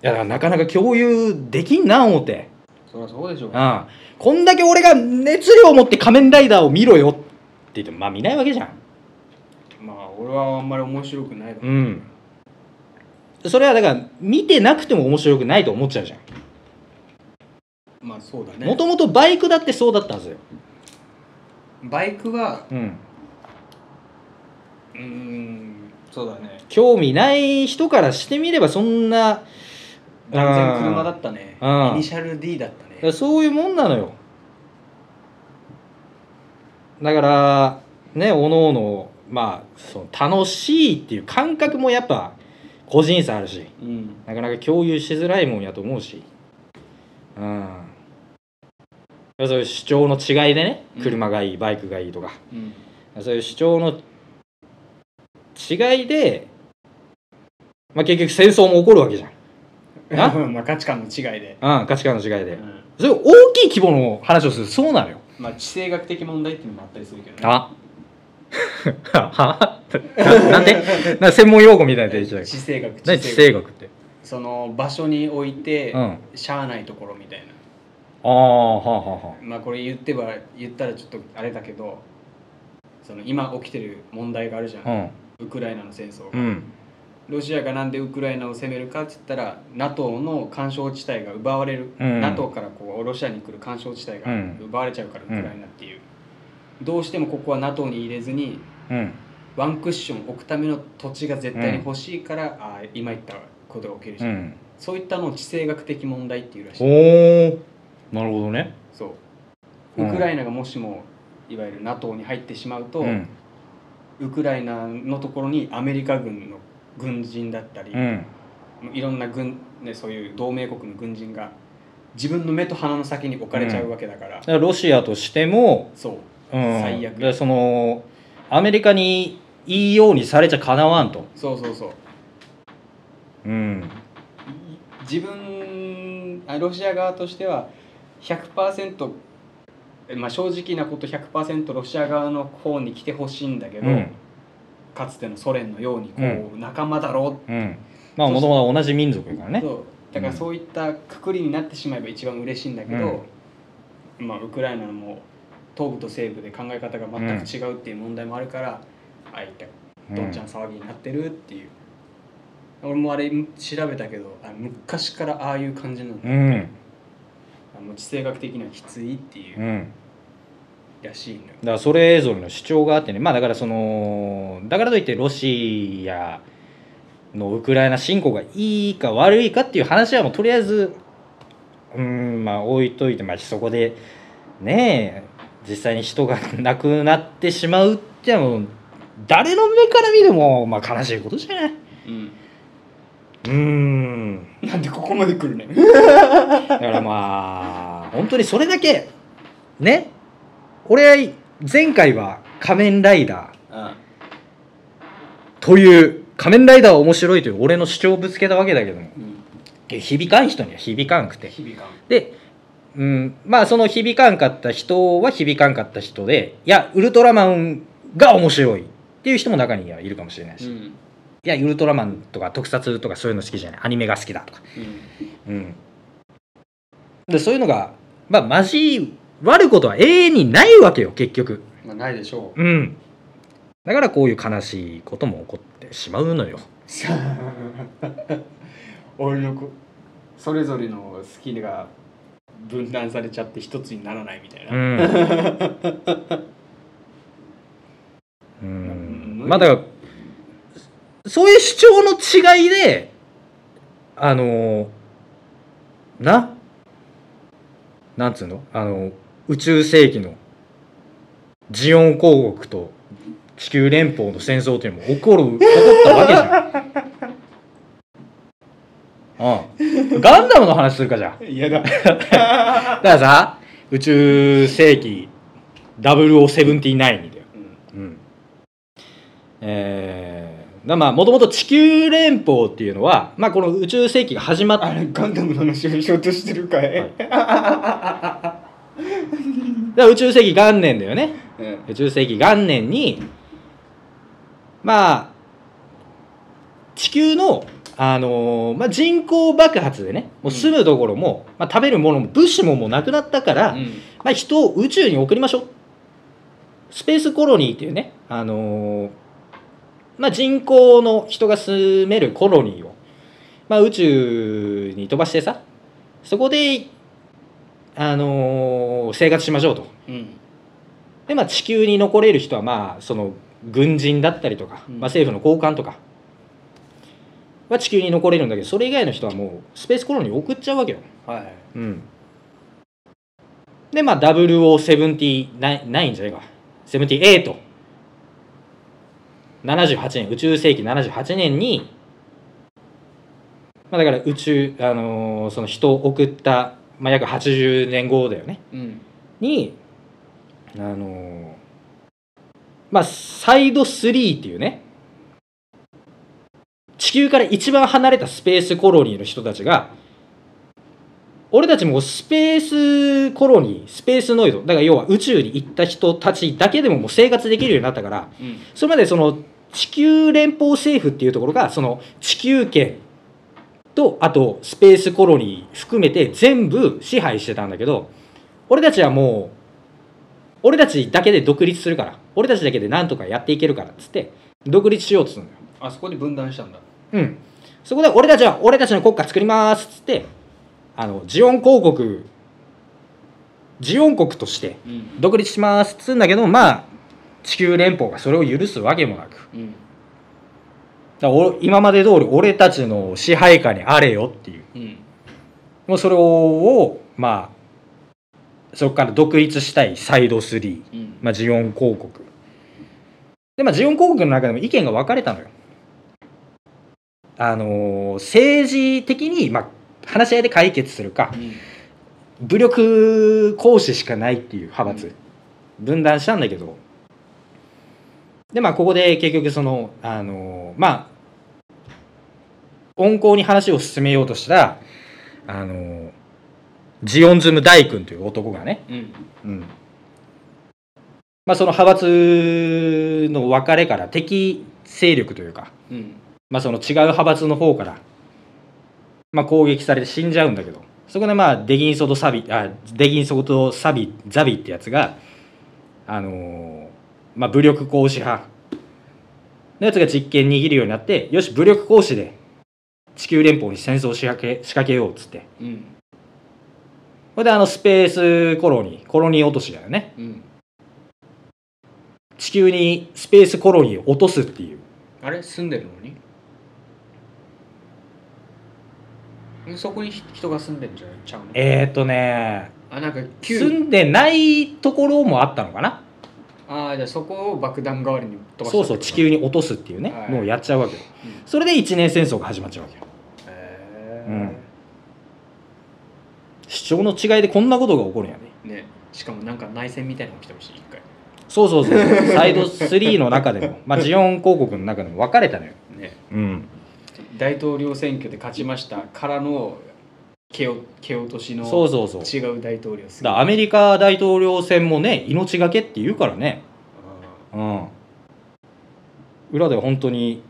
Speaker 1: やだからなかなか共有できんな思って。
Speaker 2: そりゃそうでしょう。
Speaker 1: ああ。こんだけ俺が熱量を持って仮面ライダーを見ろよって言ってもまあ見ないわけじゃん。
Speaker 2: まあ俺はあんまり面白くないだろ
Speaker 1: うんそれはだから見てなくても面白くないと思っちゃうじゃん。
Speaker 2: まあそうだね。
Speaker 1: もともとバイクだってそうだったはずよ。
Speaker 2: バイクは
Speaker 1: うん。
Speaker 2: うーんそうだね。
Speaker 1: 興味ない人からしてみればそんな
Speaker 2: 断然車だったね。
Speaker 1: うん。
Speaker 2: イニシャル D だったね。
Speaker 1: そういうもんなのよ。だからねおのおのまあその楽しいっていう感覚もやっぱ個人差あるし
Speaker 2: うん。
Speaker 1: なかなか共有しづらいもんやと思うし。うん。そういう主張の違いでね
Speaker 2: うん。
Speaker 1: 車がいいバイクがいいとか。
Speaker 2: うん。
Speaker 1: そういう主張の違いで、まあ、結局戦争も起こるわけじゃん。あ
Speaker 2: まあ価値観の違いで、
Speaker 1: うん価値観の違いで。
Speaker 2: うん。
Speaker 1: それ大きい規模の話をするとそうなのよ。
Speaker 2: まあ地政学的問題っていうのもあったりするけどね。
Speaker 1: あ は？ななんで？な専門用語みたいな出てきた
Speaker 2: 地政学
Speaker 1: 何地政学って。
Speaker 2: その場所に置いて、
Speaker 1: うん。
Speaker 2: しゃあないところみたいな。
Speaker 1: ああはあはあは
Speaker 2: まあこれ言ってば言ったらちょっとあれだけどその今起きてる問題があるじゃん、
Speaker 1: あ
Speaker 2: ウクライナの戦争が、
Speaker 1: うん。うん
Speaker 2: ロシアがなんでウクライナを攻めるかって言ったら NATO の干渉地帯が奪われる、
Speaker 1: うん。
Speaker 2: NATO からこうロシアに来る干渉地帯が
Speaker 1: うん。
Speaker 2: 奪われちゃうから、ウクライナっていうどうしてもここは NATO に入れずに
Speaker 1: うん。
Speaker 2: ワンクッション置くための土地が絶対に欲しいから、ああ今言ったことが起きるじゃん、
Speaker 1: うん。
Speaker 2: そういったのを地政学的問題っていうらし
Speaker 1: お
Speaker 2: い。
Speaker 1: おなるほどね。
Speaker 2: そう。ウクライナがもしもいわゆる NATO に入ってしまうと、
Speaker 1: うん。
Speaker 2: ウクライナのところにアメリカ軍の軍人だったり、
Speaker 1: うん。
Speaker 2: いろんな軍、ね、そういう同盟国の軍人が自分の目と鼻の先に置かれちゃうわけだから、
Speaker 1: だからロシアとしても、
Speaker 2: そう。
Speaker 1: うん、
Speaker 2: 最悪
Speaker 1: でそのアメリカにいいようにされちゃかなわんと、
Speaker 2: そうそうそう。
Speaker 1: うん、
Speaker 2: 自分あロシア側としては100%えまあ正直なこと100%ロシア側の方に来てほしいんだけど、
Speaker 1: うん。
Speaker 2: かつてのソ連のようにこう、
Speaker 1: う
Speaker 2: 仲間だろ
Speaker 1: う。ん、まあもともと同じ民族やからね。
Speaker 2: そう。だからそういったくくりになってしまえば一番嬉しいんだけど、まあ、ウクライナのも東部と西部で考え方が全く違うっていう問題もあるから、ああいったどんちゃん騒ぎになってるっていう、俺もあれ調べたけどあ昔からああいう感じなの、
Speaker 1: うん。
Speaker 2: あの地政学的にはきついっていう。
Speaker 1: うん。
Speaker 2: らしいのよ。
Speaker 1: だからそれぞれの主張があってね。まあだからそのだからといってロシアのウクライナ侵攻がいいか悪いかっていう話はもうとりあえずうんまあ置いといて、まあ、そこでねえ実際に人が亡くなってしまうってもう誰の目から見ても、まあ、悲しいことじゃない。
Speaker 2: うん。
Speaker 1: うーん。
Speaker 2: なんでここまで来るね
Speaker 1: だからまあ本当にそれだけね。俺前回は「仮面ライダー。
Speaker 2: あ」
Speaker 1: という「仮面ライダーは面白い」という俺の主張をぶつけたわけだけども。
Speaker 2: うん。
Speaker 1: 響かん人には響かんくて。
Speaker 2: 響かん。
Speaker 1: で、うん、まあその響かんかった人は響かんかった人でいやウルトラマンが面白いっていう人も中にはいるかもしれないし、い
Speaker 2: うん。
Speaker 1: やウルトラマンとか特撮とかそういうの好きじゃない。アニメが好きだとか、
Speaker 2: うん。
Speaker 1: うん、でそういうのがまあ交わることは永遠にないわけよ結局。
Speaker 2: まあないでしょ
Speaker 1: う。ん。だからこういう悲しいことも起こってしまうのよ。
Speaker 2: う 俺のこそれぞれの好きが分断されちゃって一つにならないみたいな、
Speaker 1: うん。う
Speaker 2: うん
Speaker 1: んまあだからそういう主張の違いであのななんつうの？あの宇宙世紀のジオン公国と地球連邦の戦争っていうのも起こる起こったわけじゃん。うん、ガンダムの話するかじゃあ。
Speaker 2: 嫌だ。
Speaker 1: だからさ宇宙世紀0079だよ。
Speaker 2: うん。
Speaker 1: うん。えー、だまあもともと地球連邦っていうのは、まあ、この宇宙世紀が始まっ
Speaker 2: あれガンダムの話をしようとしてるかい、
Speaker 1: だから宇宙世紀元年だよね。
Speaker 2: うん。
Speaker 1: 宇宙世紀元年にまあ地球の、あのーまあ、人口爆発でねもう住むところも、まあ、食べるものも物資ももうなくなったから、まあ、人を宇宙に送りましょう。スペースコロニーっていうね、あのーまあ、人口の人が住めるコロニーを、まあ、宇宙に飛ばしてさそこで、あのー生活しましょうと。
Speaker 2: うん。
Speaker 1: で、まあ、地球に残れる人はまあその軍人だったりとか、
Speaker 2: うん。
Speaker 1: まあ、政府の高官とかは地球に残れるんだけどそれ以外の人はもうスペースコロニーに送っちゃうわけよ
Speaker 2: はい
Speaker 1: うん。で、まあ、0079じゃないか。78。78年、宇宙世紀78年に、まあ、だから宇宙、あのーその人を送った、まあ、約80年後だよね。
Speaker 2: うん
Speaker 1: に、あのーまあ、サイド3っていうね、地球から一番離れたスペースコロニーの人たちが、俺たちもスペースコロニー、スペースノイド、だから要は宇宙に行った人たちだけでももう生活できるようになったから、
Speaker 2: うん。
Speaker 1: それまでその地球連邦政府っていうところが、その地球圏と、あとスペースコロニー含めて全部支配してたんだけど、俺たちはもう、俺たちだけで独立するから、俺たちだけでなんとかやっていけるからっつって、独立しようとするのよ。
Speaker 2: あそこで分断したんだ
Speaker 1: うん。そこで俺たちは俺たちの国家作りますっつって、あの、ジオン公国、ジオン国として
Speaker 2: うん
Speaker 1: 独立しますっつうんだけど、まあ、地球連邦がそれを許すわけもなく。
Speaker 2: うん
Speaker 1: らお今まで通り俺たちの支配下にあれよっていう。
Speaker 2: うん
Speaker 1: もうそれを、まあ、そこから独立したいサイド3。
Speaker 2: うん
Speaker 1: まあ、ジオン公国で、まあ、ジオン公国の中でも意見が分かれたのよあのー政治的に、まあ、話し合いで解決するか
Speaker 2: うん。
Speaker 1: 武力行使しかないっていう派閥、分断したんだけど。でまあここで結局そのあのーまあ温厚に話を進めようとしたらあのージオンズム大君という男がね
Speaker 2: うん。
Speaker 1: うん。まあ、その派閥の分かれから敵勢力というか、
Speaker 2: うん
Speaker 1: まあ、その違う派閥の方から、まあ、攻撃されて死んじゃうんだけどそこでまあデギンソとサビあデギンソとサビザビってやつが、あのーまあ、武力行使派のやつが実権握るようになってよし武力行使で地球連邦に戦争を仕掛け仕掛けようっつって。
Speaker 2: うん。
Speaker 1: であのスペースコロニーコロニー落としだよね。
Speaker 2: うん。
Speaker 1: 地球にスペースコロニーを落とすっていう。
Speaker 2: あれ？住んでるのに？そこに人が住んでんじゃない？ちゃうの？
Speaker 1: えー、っとね。
Speaker 2: あなんか
Speaker 1: 住
Speaker 2: 旧
Speaker 1: んでないところもあったのかな？
Speaker 2: ああじゃあそこを爆弾代わりに飛ばした
Speaker 1: そうそう地球に落とすっていうね、
Speaker 2: はい。
Speaker 1: のをやっちゃうわけよ。
Speaker 2: うん。
Speaker 1: それで一年戦争が始まっちゃうわけよ。
Speaker 2: へ
Speaker 1: うん。主張の違いでこんなことが起こるんやね。
Speaker 2: ねしかもなんか内戦みたいなの起きてほしい一回。
Speaker 1: そうそうそう。そうサイド3の中でも、まあ、ジオン広告の中でも分かれたのよ。
Speaker 2: ね。
Speaker 1: うん
Speaker 2: 大統領選挙で勝ちましたからの蹴落としの
Speaker 1: そうそうそう。
Speaker 2: 違う大統領選。
Speaker 1: だアメリカ大統領選もね命がけって言うからね。うん。裏では本当に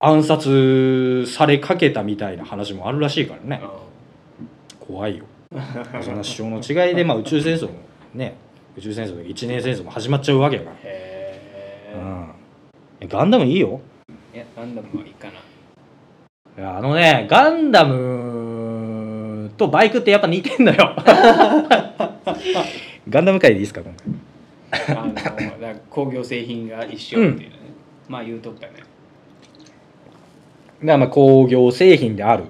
Speaker 1: 暗殺されかけたみたいな話もあるらしいからね。
Speaker 2: あ
Speaker 1: 怖いよ。そんな主張の違いで、まあ、宇宙戦争もね宇宙戦争で一年戦争も始まっちゃうわけだか
Speaker 2: へ
Speaker 1: ら、うん。えガンダムいいよ。
Speaker 2: えいやガンダムはいいかな。い
Speaker 1: やあのねガンダムとバイクってやっぱ似てんのよ。ガンダム界でいいですか今回？
Speaker 2: あのだから工業製品が一緒っていうね、まあ言うとったよね
Speaker 1: まあ工業製品である。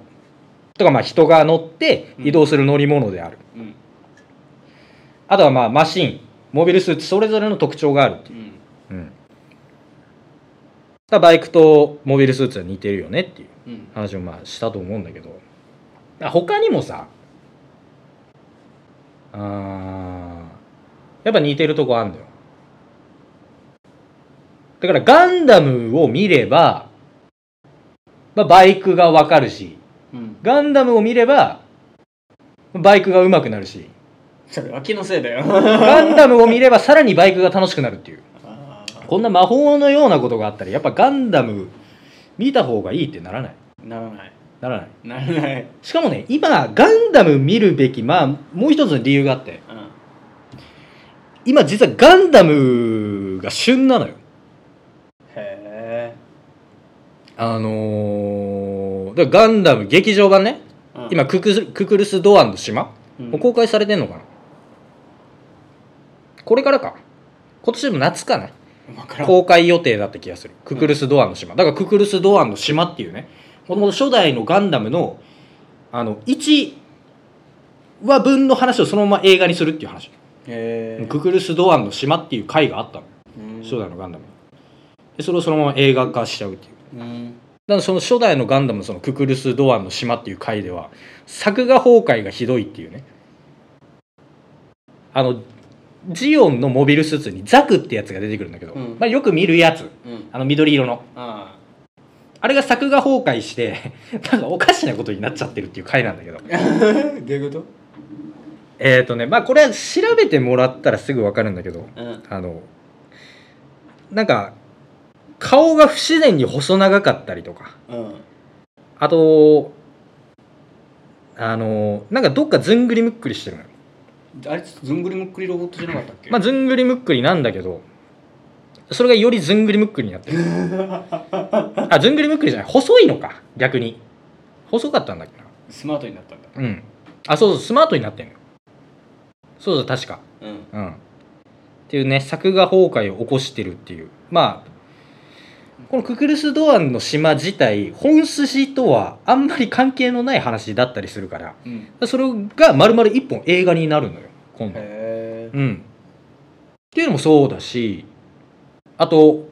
Speaker 1: とかまあ人が乗って移動する乗り物である、
Speaker 2: うん。
Speaker 1: あとはまあマシン。モビルスーツそれぞれの特徴があるっていう、
Speaker 2: うん。
Speaker 1: うん、だバイクとモビルスーツは似てるよねっていう
Speaker 2: うん。
Speaker 1: 話をまあしたと思うんだけど。あ他にもさあーやっぱ似てるとこあんだよ。だからガンダムを見れば、まあ、バイクがわかるし
Speaker 2: うん。
Speaker 1: ガンダムを見ればバイクが上手くなるし。
Speaker 2: それ秋のせいだよ。
Speaker 1: ガンダムを見ればさらにバイクが楽しくなるっていうこんな魔法のようなことがあったらやっぱガンダム見た方がいいってならない？
Speaker 2: ならない。
Speaker 1: ならない？
Speaker 2: ならない、
Speaker 1: しかもね今ガンダム見るべきまあもう一つの理由があって。
Speaker 2: うん、
Speaker 1: 今実はガンダムが旬なのよ。
Speaker 2: へ
Speaker 1: あのー、だガンダム劇場版ね。
Speaker 2: え、うん。
Speaker 1: 今ククスククルス・ドアンの島、
Speaker 2: うん。
Speaker 1: もう公開されてんのかな？これからか。今年でも夏かな公開予定だった気がする。ククルス・ドアンの島。だからククルス・ドアンの島っていうね。もともと初代のガンダムのあの1話分の話をそのまま映画にするっていう話。ククルス・ドアンの島っていう回があったの。
Speaker 2: うん。
Speaker 1: 初代のガンダムでそれをそのまま映画化しちゃうっていう。
Speaker 2: うん。
Speaker 1: だからその初代のガンダムのそのククルス・ドアンの島っていう回では作画崩壊がひどいっていうね。あのジオンのモビルスーツにザクってやつが出てくるんだけど、
Speaker 2: うん。
Speaker 1: まあ、よく見るやつ。
Speaker 2: うん。
Speaker 1: あの緑色の。
Speaker 2: あ
Speaker 1: あ。れが作画崩壊して なんかおかしなことになっちゃってるっていう回なんだけど。
Speaker 2: あ どういうこ
Speaker 1: えっとねまあこれは調べてもらったらすぐ分かるんだけど
Speaker 2: とうん。
Speaker 1: あのなんか顔が不自然に細長かったりとか。
Speaker 2: うん。
Speaker 1: あとあのなんかどっかずんぐりむっくりしてるのよ
Speaker 2: あれずんぐりむっくりロボットじゃなかったっけ？
Speaker 1: まあずんぐりむっくりなんだけどそれがよりずんぐりむっくりになってる。あずんぐりむっくりじゃない。細いのか逆に。細かったんだっけな？
Speaker 2: スマートになったんだ。
Speaker 1: うん。あそうそうスマートになってんのよ。そうそう確か。
Speaker 2: うん。
Speaker 1: うん。っていうね作画崩壊を起こしてるっていう。まあこのククルス・ドアンの島自体本筋とはあんまり関係のない話だったりするから
Speaker 2: うん。
Speaker 1: それが丸々一本映画になるのよ今度。うん。っていうのもそうだしあと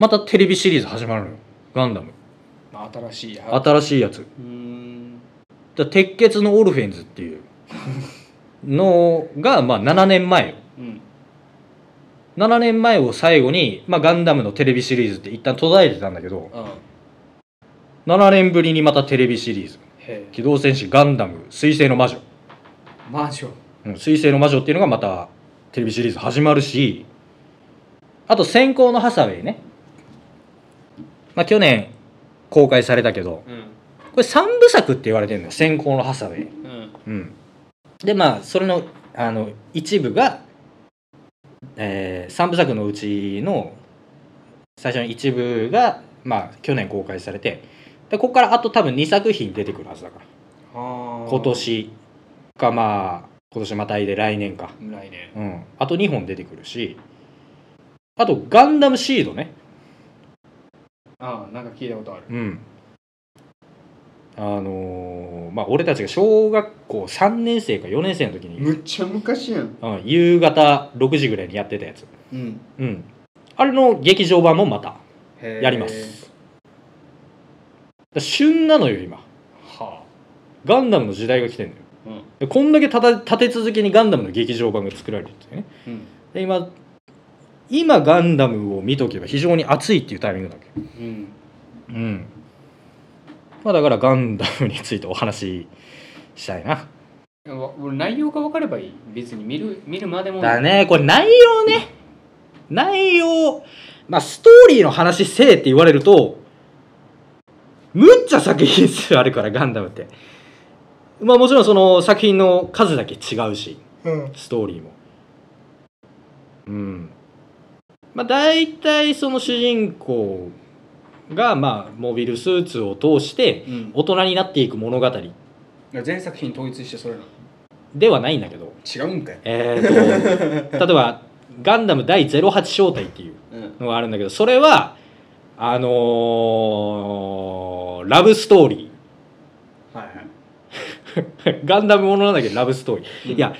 Speaker 1: またテレビシリーズ始まるのよ。ガンダム。
Speaker 2: まあ新しいや
Speaker 1: 新しいやつ。鉄血のオルフェンズっていうのがまあ7年前よ。
Speaker 2: うん
Speaker 1: 7年前を最後に、まあ、ガンダムのテレビシリーズって一旦途絶えてたんだけど
Speaker 2: うん。
Speaker 1: 7年ぶりにまたテレビシリーズ。
Speaker 2: へえ「
Speaker 1: 機動戦士ガンダム水星の魔女」
Speaker 2: マンション
Speaker 1: うん水星の魔女っていうのがまたテレビシリーズ始まるしあと「先行のハサウェイね」まあ去年公開されたけど
Speaker 2: うん。
Speaker 1: これ3部作って言われてるのよ「先行のハサウェイ」
Speaker 2: うん。
Speaker 1: うん、でまあそれのあの一部が、え3部作のうちの最初の一部が、まあ、去年公開されてでここからあと多分2作品出てくるはずだから。
Speaker 2: あ
Speaker 1: 今年かまあ今年またいで来年か、
Speaker 2: 来年。
Speaker 1: うん、あと2本出てくるし。あとガンダムシードね、
Speaker 2: ああなんか聞いたことある。
Speaker 1: うん、あのーまあ俺たちが小学校3年生か4年生の時に、
Speaker 2: むっちゃ昔やん。
Speaker 1: うん、夕方6時ぐらいにやってたやつ。
Speaker 2: うん。
Speaker 1: うん。あれの劇場版もまたやります。だ旬なのよ今。
Speaker 2: は
Speaker 1: ガンダムの時代が来てんのよ。
Speaker 2: あうん。
Speaker 1: でこんだけ立て立て続けにガンダムの劇場版が作られててね。
Speaker 2: うん。
Speaker 1: で今今ガンダムを見とけば非常に熱いっていうタイミングだわけ。
Speaker 2: うん。
Speaker 1: うんまあだからガンダムについてお話ししたいな。
Speaker 2: 内容が分かればいい。別に見る見るまでも
Speaker 1: だね。これ内容ね。内容。まあストーリーの話せえって言われるとむっちゃ作品数あるからガンダムって。まあもちろんその作品の数だけ違うし
Speaker 2: うん。
Speaker 1: ストーリーも。うん。まあ大体その主人公がまあモビルスーツを通して
Speaker 2: うん。
Speaker 1: 大人になっていく物語。
Speaker 2: 全作品統一してそれなの。
Speaker 1: ではないんだけど。
Speaker 2: 違うんかい。
Speaker 1: えー、と 例えば「ガンダム第08正体」っていう
Speaker 2: うん。
Speaker 1: のがあるんだけどそれはあのーラブストーリ
Speaker 2: はいはい。
Speaker 1: ー ガンダムものなんだけどラブストーリー、
Speaker 2: うん。
Speaker 1: いや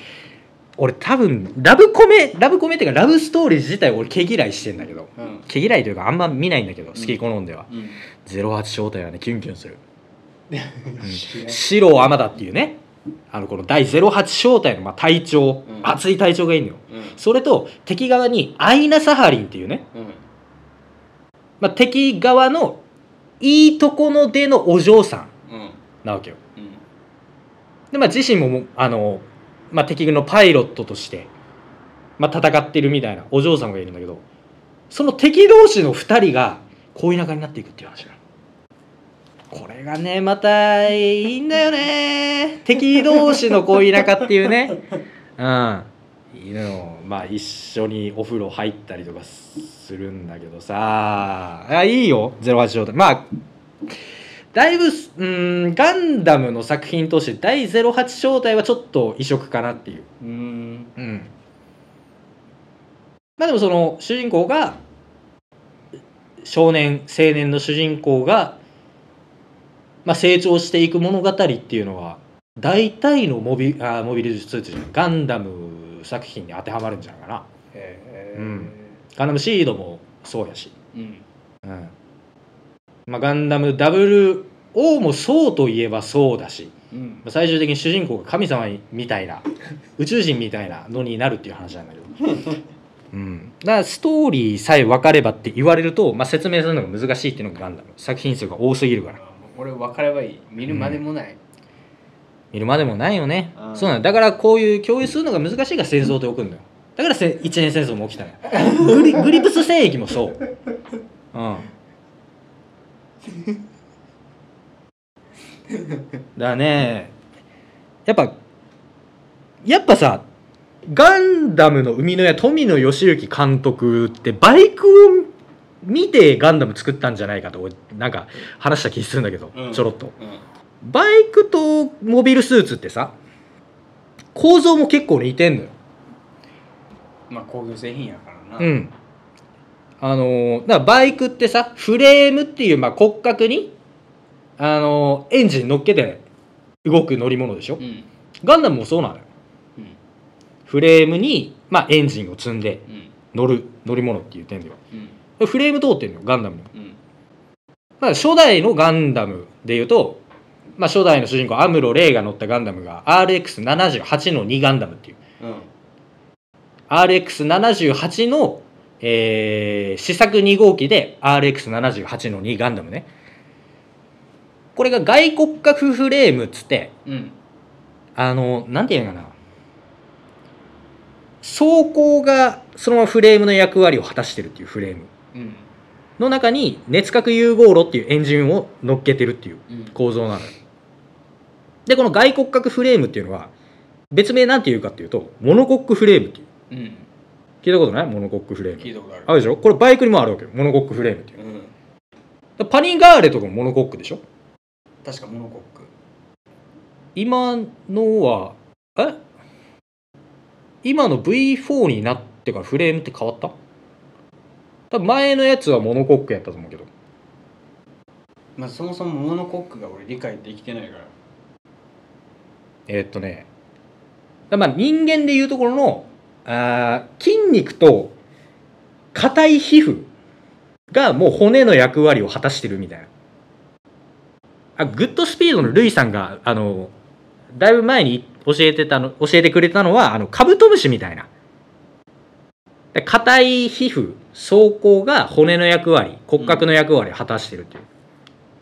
Speaker 1: 俺多分ラブコメラブコメっていうかラブストーリー自体俺毛嫌いしてんだけど。
Speaker 2: うん。
Speaker 1: 毛嫌いというかあんま見ないんだけど好き好んでは、
Speaker 2: うん。
Speaker 1: 08正体はねキュンキュンする。
Speaker 2: 知らん。
Speaker 1: 白天田っていうね。あのこの第08正体のまあ隊長、
Speaker 2: うん。
Speaker 1: 熱い隊長がいるのよ。
Speaker 2: うん。
Speaker 1: それと敵側にアイナ・サハリンっていうね、
Speaker 2: うん。
Speaker 1: まあ、敵側のいいとこの出のお嬢さん。
Speaker 2: うん。
Speaker 1: なわけよ。
Speaker 2: うん。
Speaker 1: で、まあ、自身ももあの、まあ、敵軍のパイロットとして、まあ、戦ってるみたいなお嬢さんがいるんだけどその敵同士の2人が恋仲になっていくっていう話なのこれがねまたいいんだよね。敵同士の恋仲っていうね。うん。いいのよ。まあ一緒にお風呂入ったりとかするんだけどさ。あいいよ。08状態。まあだいぶすうんガンダムの作品として第08正体はちょっと異色かなっていう。
Speaker 2: うん。
Speaker 1: うん。まあでもその主人公が少年青年の主人公が、まあ、成長していく物語っていうのは大体のモビあモビルスーツガンダム作品に当てはまるんじゃないかな。
Speaker 2: へ
Speaker 1: うん。ガンダムシードもそうやし、
Speaker 2: うん。
Speaker 1: うんまあ、ガンダム WO もそうといえばそうだし
Speaker 2: うん。
Speaker 1: まあ最終的に主人公が神様みたいな 宇宙人みたいなのになるっていう話なんだけど、うん、だからストーリーさえ分かればって言われると、まあ、説明するのが難しいっていうのがガンダム。作品数が多すぎるから。
Speaker 2: 俺分かればいい。見るまでもない。
Speaker 1: 見るまでもないよね。
Speaker 2: うん
Speaker 1: そうなんだ。だからこういう共有するのが難しいから戦争って起くんだよ。だからせ一年戦争も起きたのよ。グリグリプス戦役もそう。うん だね。やっぱやっぱさガンダムの生みの親富野義行監督ってバイクを見てガンダム作ったんじゃないかと俺なんか話した気するんだけど、
Speaker 2: うん。
Speaker 1: ちょろっと。
Speaker 2: うん。
Speaker 1: バイクとモビルスーツってさ構造も結構似てんのよ。
Speaker 2: まあ工業製品やからな。
Speaker 1: うんあのーだバイクってさフレームっていう、まあ、骨格にあのーエンジン乗っけて動く乗り物でしょ？
Speaker 2: うん。
Speaker 1: ガンダムもそうなのよ。
Speaker 2: うん。
Speaker 1: フレームに、まあ、エンジンを積んで
Speaker 2: うん。
Speaker 1: 乗る乗り物っていう点では。
Speaker 2: うん。
Speaker 1: フレーム通ってんのよガンダムまあ、初代のガンダムでいうと、まあ、初代の主人公アムロ・レイが乗ったガンダムが RX78 の2ガンダムっていう。
Speaker 2: うん。
Speaker 1: RX78 の、えー試作2号機で RX78 の2ガンダムね。これが外骨格フレームっつって
Speaker 2: うん。
Speaker 1: あのなんていうのかな。装甲がそのままフレームの役割を果たしてるっていうフレーム。
Speaker 2: うん。
Speaker 1: の中に熱核融合炉っていうエンジンを乗っけてるっていう
Speaker 2: うん。
Speaker 1: 構造なのよ。でこの外骨格フレームっていうのは別名なんていうかっていうとモノコックフレームっていう。
Speaker 2: うん
Speaker 1: 聞いたことない？モノコックフレーム。
Speaker 2: 聞いたことある。
Speaker 1: あるでしょ？これバイクにもあるわけよ。モノコックフレームっていう。
Speaker 2: うん。
Speaker 1: パニガーレとかもモノコックでしょ？
Speaker 2: 確かモノコック。
Speaker 1: 今のはえ？今の V4 になってからフレームって変わった？多分前のやつはモノコックやったと思うけど。
Speaker 2: まあそもそもモノコックが俺理解できてないから。
Speaker 1: えーっとね。まあ人間でいうところのあー筋肉と硬い皮膚がもう骨の役割を果たしてるみたいな。あグッドスピードのルイさんがあのだいぶ前に教えてたの教えてくれたのはあのカブトムシみたいな。で硬い皮膚装甲が骨の役割骨格の役割を果たしてるっていう。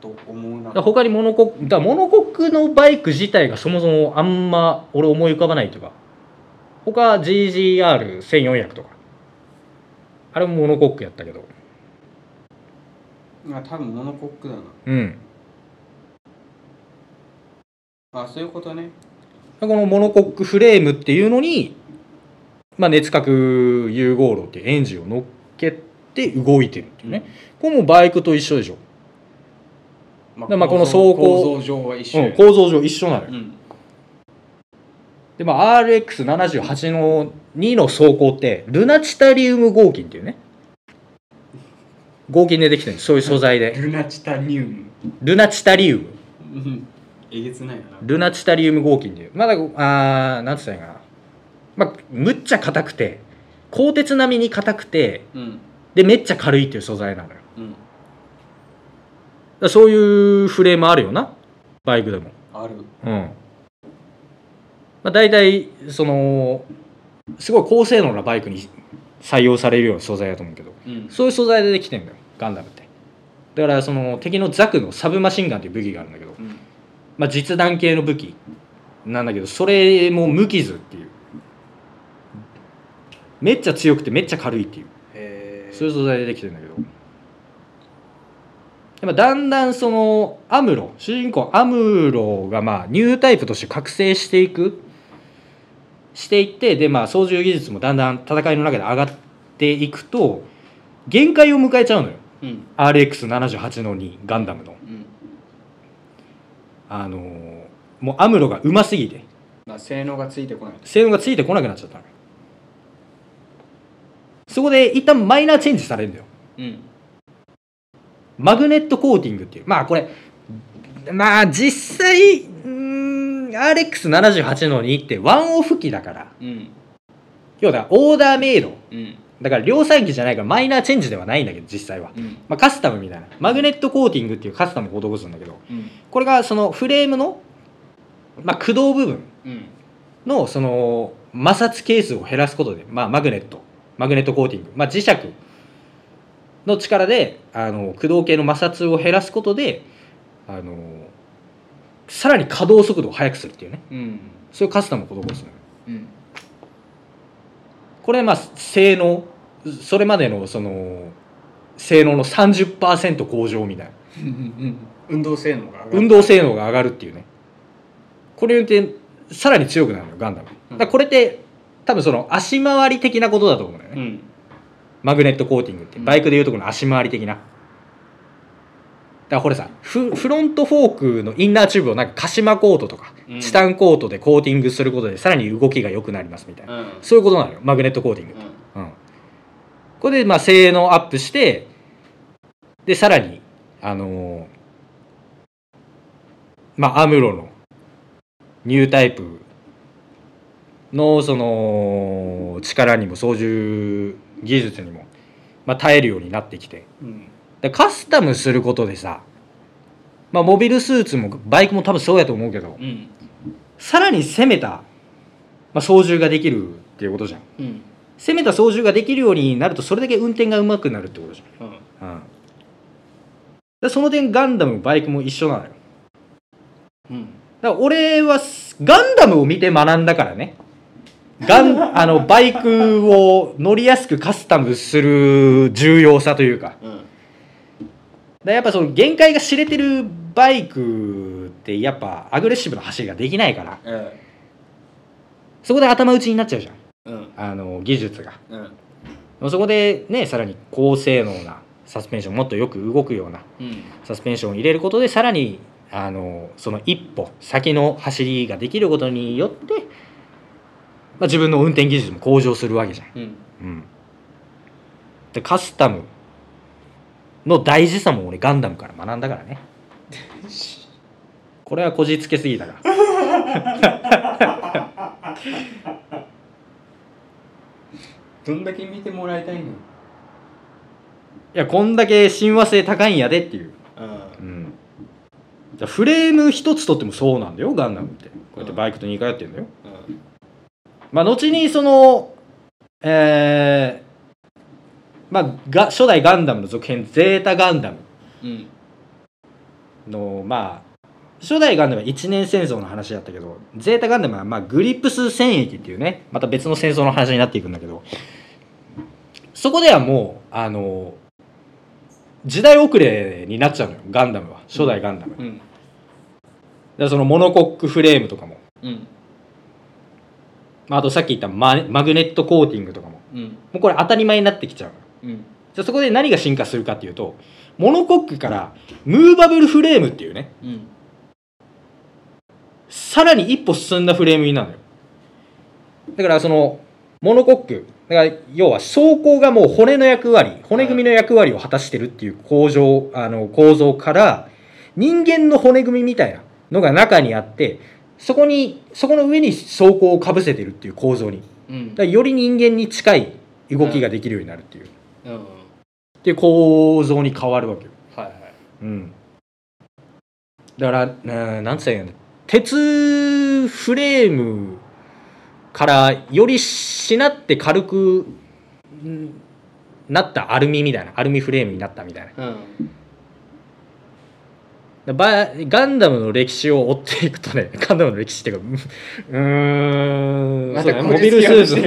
Speaker 2: と思うな。
Speaker 1: 他にモノコックモノコックのバイク自体がそもそもあんま俺思い浮かばないというか他 GGR1400 とか。あれもモノコックやったけど。
Speaker 2: あ多分モノコックだな。
Speaker 1: うん。
Speaker 2: あそういうことね。
Speaker 1: このモノコックフレームっていうのに、まあ、熱核融合炉っていうエンジンを乗っけて動いてるっていうね、これもバイクと一緒でしょ、
Speaker 2: ま
Speaker 1: でまあこの走行
Speaker 2: 構造上は一緒
Speaker 1: うん、
Speaker 2: や
Speaker 1: 構造上一緒なのよ、
Speaker 2: うん
Speaker 1: でまあ RX78 の2の走行ってルナチタリウム合金っていうね。合金でできてるんです。そういう素材で。
Speaker 2: ルナチタニウム。
Speaker 1: ルナチタリウム。
Speaker 2: うん。えげつないよな。
Speaker 1: ルナチタリウム合金っていう。まだあーなんつったらいいかな。まあむっちゃ硬くて鋼鉄並みに硬くて
Speaker 2: うん。
Speaker 1: でめっちゃ軽いっていう素材なのよ。
Speaker 2: うん。
Speaker 1: らそういうフレームあるよな。バイクでも。
Speaker 2: ある。
Speaker 1: うんまあ大体そのすごい高性能なバイクに採用されるような素材だと思うけど
Speaker 2: うん。
Speaker 1: そういう素材でできてんだよガンダムって。だからその敵のザクのサブマシンガンっていう武器があるんだけど、
Speaker 2: うん。
Speaker 1: まあ、実弾系の武器なんだけどそれも無傷っていう。めっちゃ強くてめっちゃ軽いっていう。そういう素材でできてるんだけど。でもだんだんそのアムロ主人公アムロがまあニュータイプとして覚醒していくしていってでまあ操縦技術もだんだん戦いの中で上がっていくと限界を迎えちゃうのよ。
Speaker 2: うん。
Speaker 1: RX78 の2ガンダムの。
Speaker 2: うん。
Speaker 1: あのーもうアムロがうますぎて。
Speaker 2: まあ性能がついてこない。
Speaker 1: 性能がついてこなくなっちゃったのよ。そこで一旦マイナーチェンジされるんだよ。
Speaker 2: うん。
Speaker 1: マグネットコーティングっていう。まあこれまあ実際 RX78 の2ってワンオフ機だから。
Speaker 2: うん。
Speaker 1: 要はオーダーメイド。
Speaker 2: うん。
Speaker 1: だから量産機じゃないからマイナーチェンジではないんだけど実際は、
Speaker 2: うん。
Speaker 1: まあ、カスタムみたいな。マグネットコーティングっていうカスタムを施すんだけど
Speaker 2: うん。
Speaker 1: これがそのフレームの、まあ、駆動部分
Speaker 2: うん。
Speaker 1: のその摩擦係数を減らすことで、まあ、マグネット。マグネットコーティング、まあ、磁石の力であの駆動系の摩擦を減らすことであのさらに稼働速度を速くするっていうね。
Speaker 2: うん。
Speaker 1: そういうカスタムを施すのよ。
Speaker 2: うん。
Speaker 1: これまあ性能それまでのその性能の30%向上みたいな。
Speaker 2: 運動性能が上がる。
Speaker 1: 運動性能が上がるっていうね。これによってさらに強くなるのよガンダム。だからこれって多分その足回り的なことだと思うんだよね、
Speaker 2: うん。
Speaker 1: マグネットコーティングって
Speaker 2: うん。
Speaker 1: バイクでいうところの足回り的な。だからこれさフフロントフォークのインナーチューブをなんかカシマコートとか、
Speaker 2: うん。
Speaker 1: チタンコートでコーティングすることでさらに動きが良くなりますみたいな、
Speaker 2: うん。
Speaker 1: そういうことなのよ。マグネットコーティング。って、
Speaker 2: うん。
Speaker 1: うん、これでまあ性能アップしてでさらにあのーまあアムロのニュータイプのその力にも操縦技術にも、まあ、耐えるようになってきて。
Speaker 2: うん
Speaker 1: でカスタムすることでさ、まあ、モビルスーツもバイクも多分そうやと思うけど
Speaker 2: うん。
Speaker 1: さらに攻めた、まあ、操縦ができるっていうことじゃん。
Speaker 2: うん。
Speaker 1: 攻めた操縦ができるようになるとそれだけ運転が上手くなるってことじ
Speaker 2: うん。
Speaker 1: ゃん、うん、でその点ガンダムもバイクも一緒なのよ。
Speaker 2: うん。
Speaker 1: だから俺はすガンダムを見て学んだからね。ガンあのバイクを乗りやすくカスタムする重要さというか。
Speaker 2: うん
Speaker 1: らやっぱその限界が知れてるバイクってやっぱアグレッシブな走りができないから
Speaker 2: え
Speaker 1: そこで頭打ちになっちゃうじゃん。
Speaker 2: えうん。
Speaker 1: あの技術が。
Speaker 2: うん。
Speaker 1: そこでねさらに高性能なサスペンションもっとよく動くような
Speaker 2: うん。
Speaker 1: サスペンションを入れることでさらにあのその一歩先の走りができることによって、まあ、自分の運転技術も向上するわけじゃん。
Speaker 2: うん。
Speaker 1: うん、でカスタムの大事さも俺ガンダムから学んだからね。これはこじつけすぎたか
Speaker 2: どんだけ見てもらいたいの？
Speaker 1: いやこんだけ親和性高いんやでっていう、
Speaker 2: う
Speaker 1: うん、じゃあフレーム一つとってもそうなんだよガンダムって。こうやってバイクと2回やってるんだよ。
Speaker 2: ん
Speaker 1: まあ後にそのえー、まあが初代ガンダムの続編ゼータガンダム。
Speaker 2: うん。
Speaker 1: のまあ初代ガンダムは一年戦争の話だったけどゼータガンダムはまあグリップス戦役っていうねまた別の戦争の話になっていくんだけどそこではもうあの時代遅れになっちゃうのよガンダムは初代ガンダム、だか
Speaker 2: うん。
Speaker 1: らそのモノコックフレームとかも、
Speaker 2: うん。
Speaker 1: まあ、あとさっき言ったママグネットコーティングとかも。
Speaker 2: うん。
Speaker 1: もうこれ当たり前になってきちゃう。の
Speaker 2: うん。
Speaker 1: じゃあそこで何が進化するかっていうとモノコックからムーバブルフレームっていうね
Speaker 2: うん
Speaker 1: さらに一歩進んだフレームになるのよ。だからそのモノコックだから要は装甲がもう骨の役割骨組みの役割を果たしてるっていう構造あの構造から人間の骨組みみたいなのが中にあってそこにそこの上に装甲をかぶせてるっていう構造に。
Speaker 2: うん。
Speaker 1: だより人間に近い動きができるようになるっていう、
Speaker 2: うん。
Speaker 1: っていう構造に変わるわけよ。
Speaker 2: はいはい。
Speaker 1: うん、だからななんつったらいいんだ鉄フレームからよりしなって軽くんなったアルミみたいな。アルミフレームになったみたいな。
Speaker 2: うん。
Speaker 1: だばガンダムの歴史を追っていくとね ガンダムの歴史っていうかうーん。
Speaker 2: また
Speaker 1: モビルスーツ 無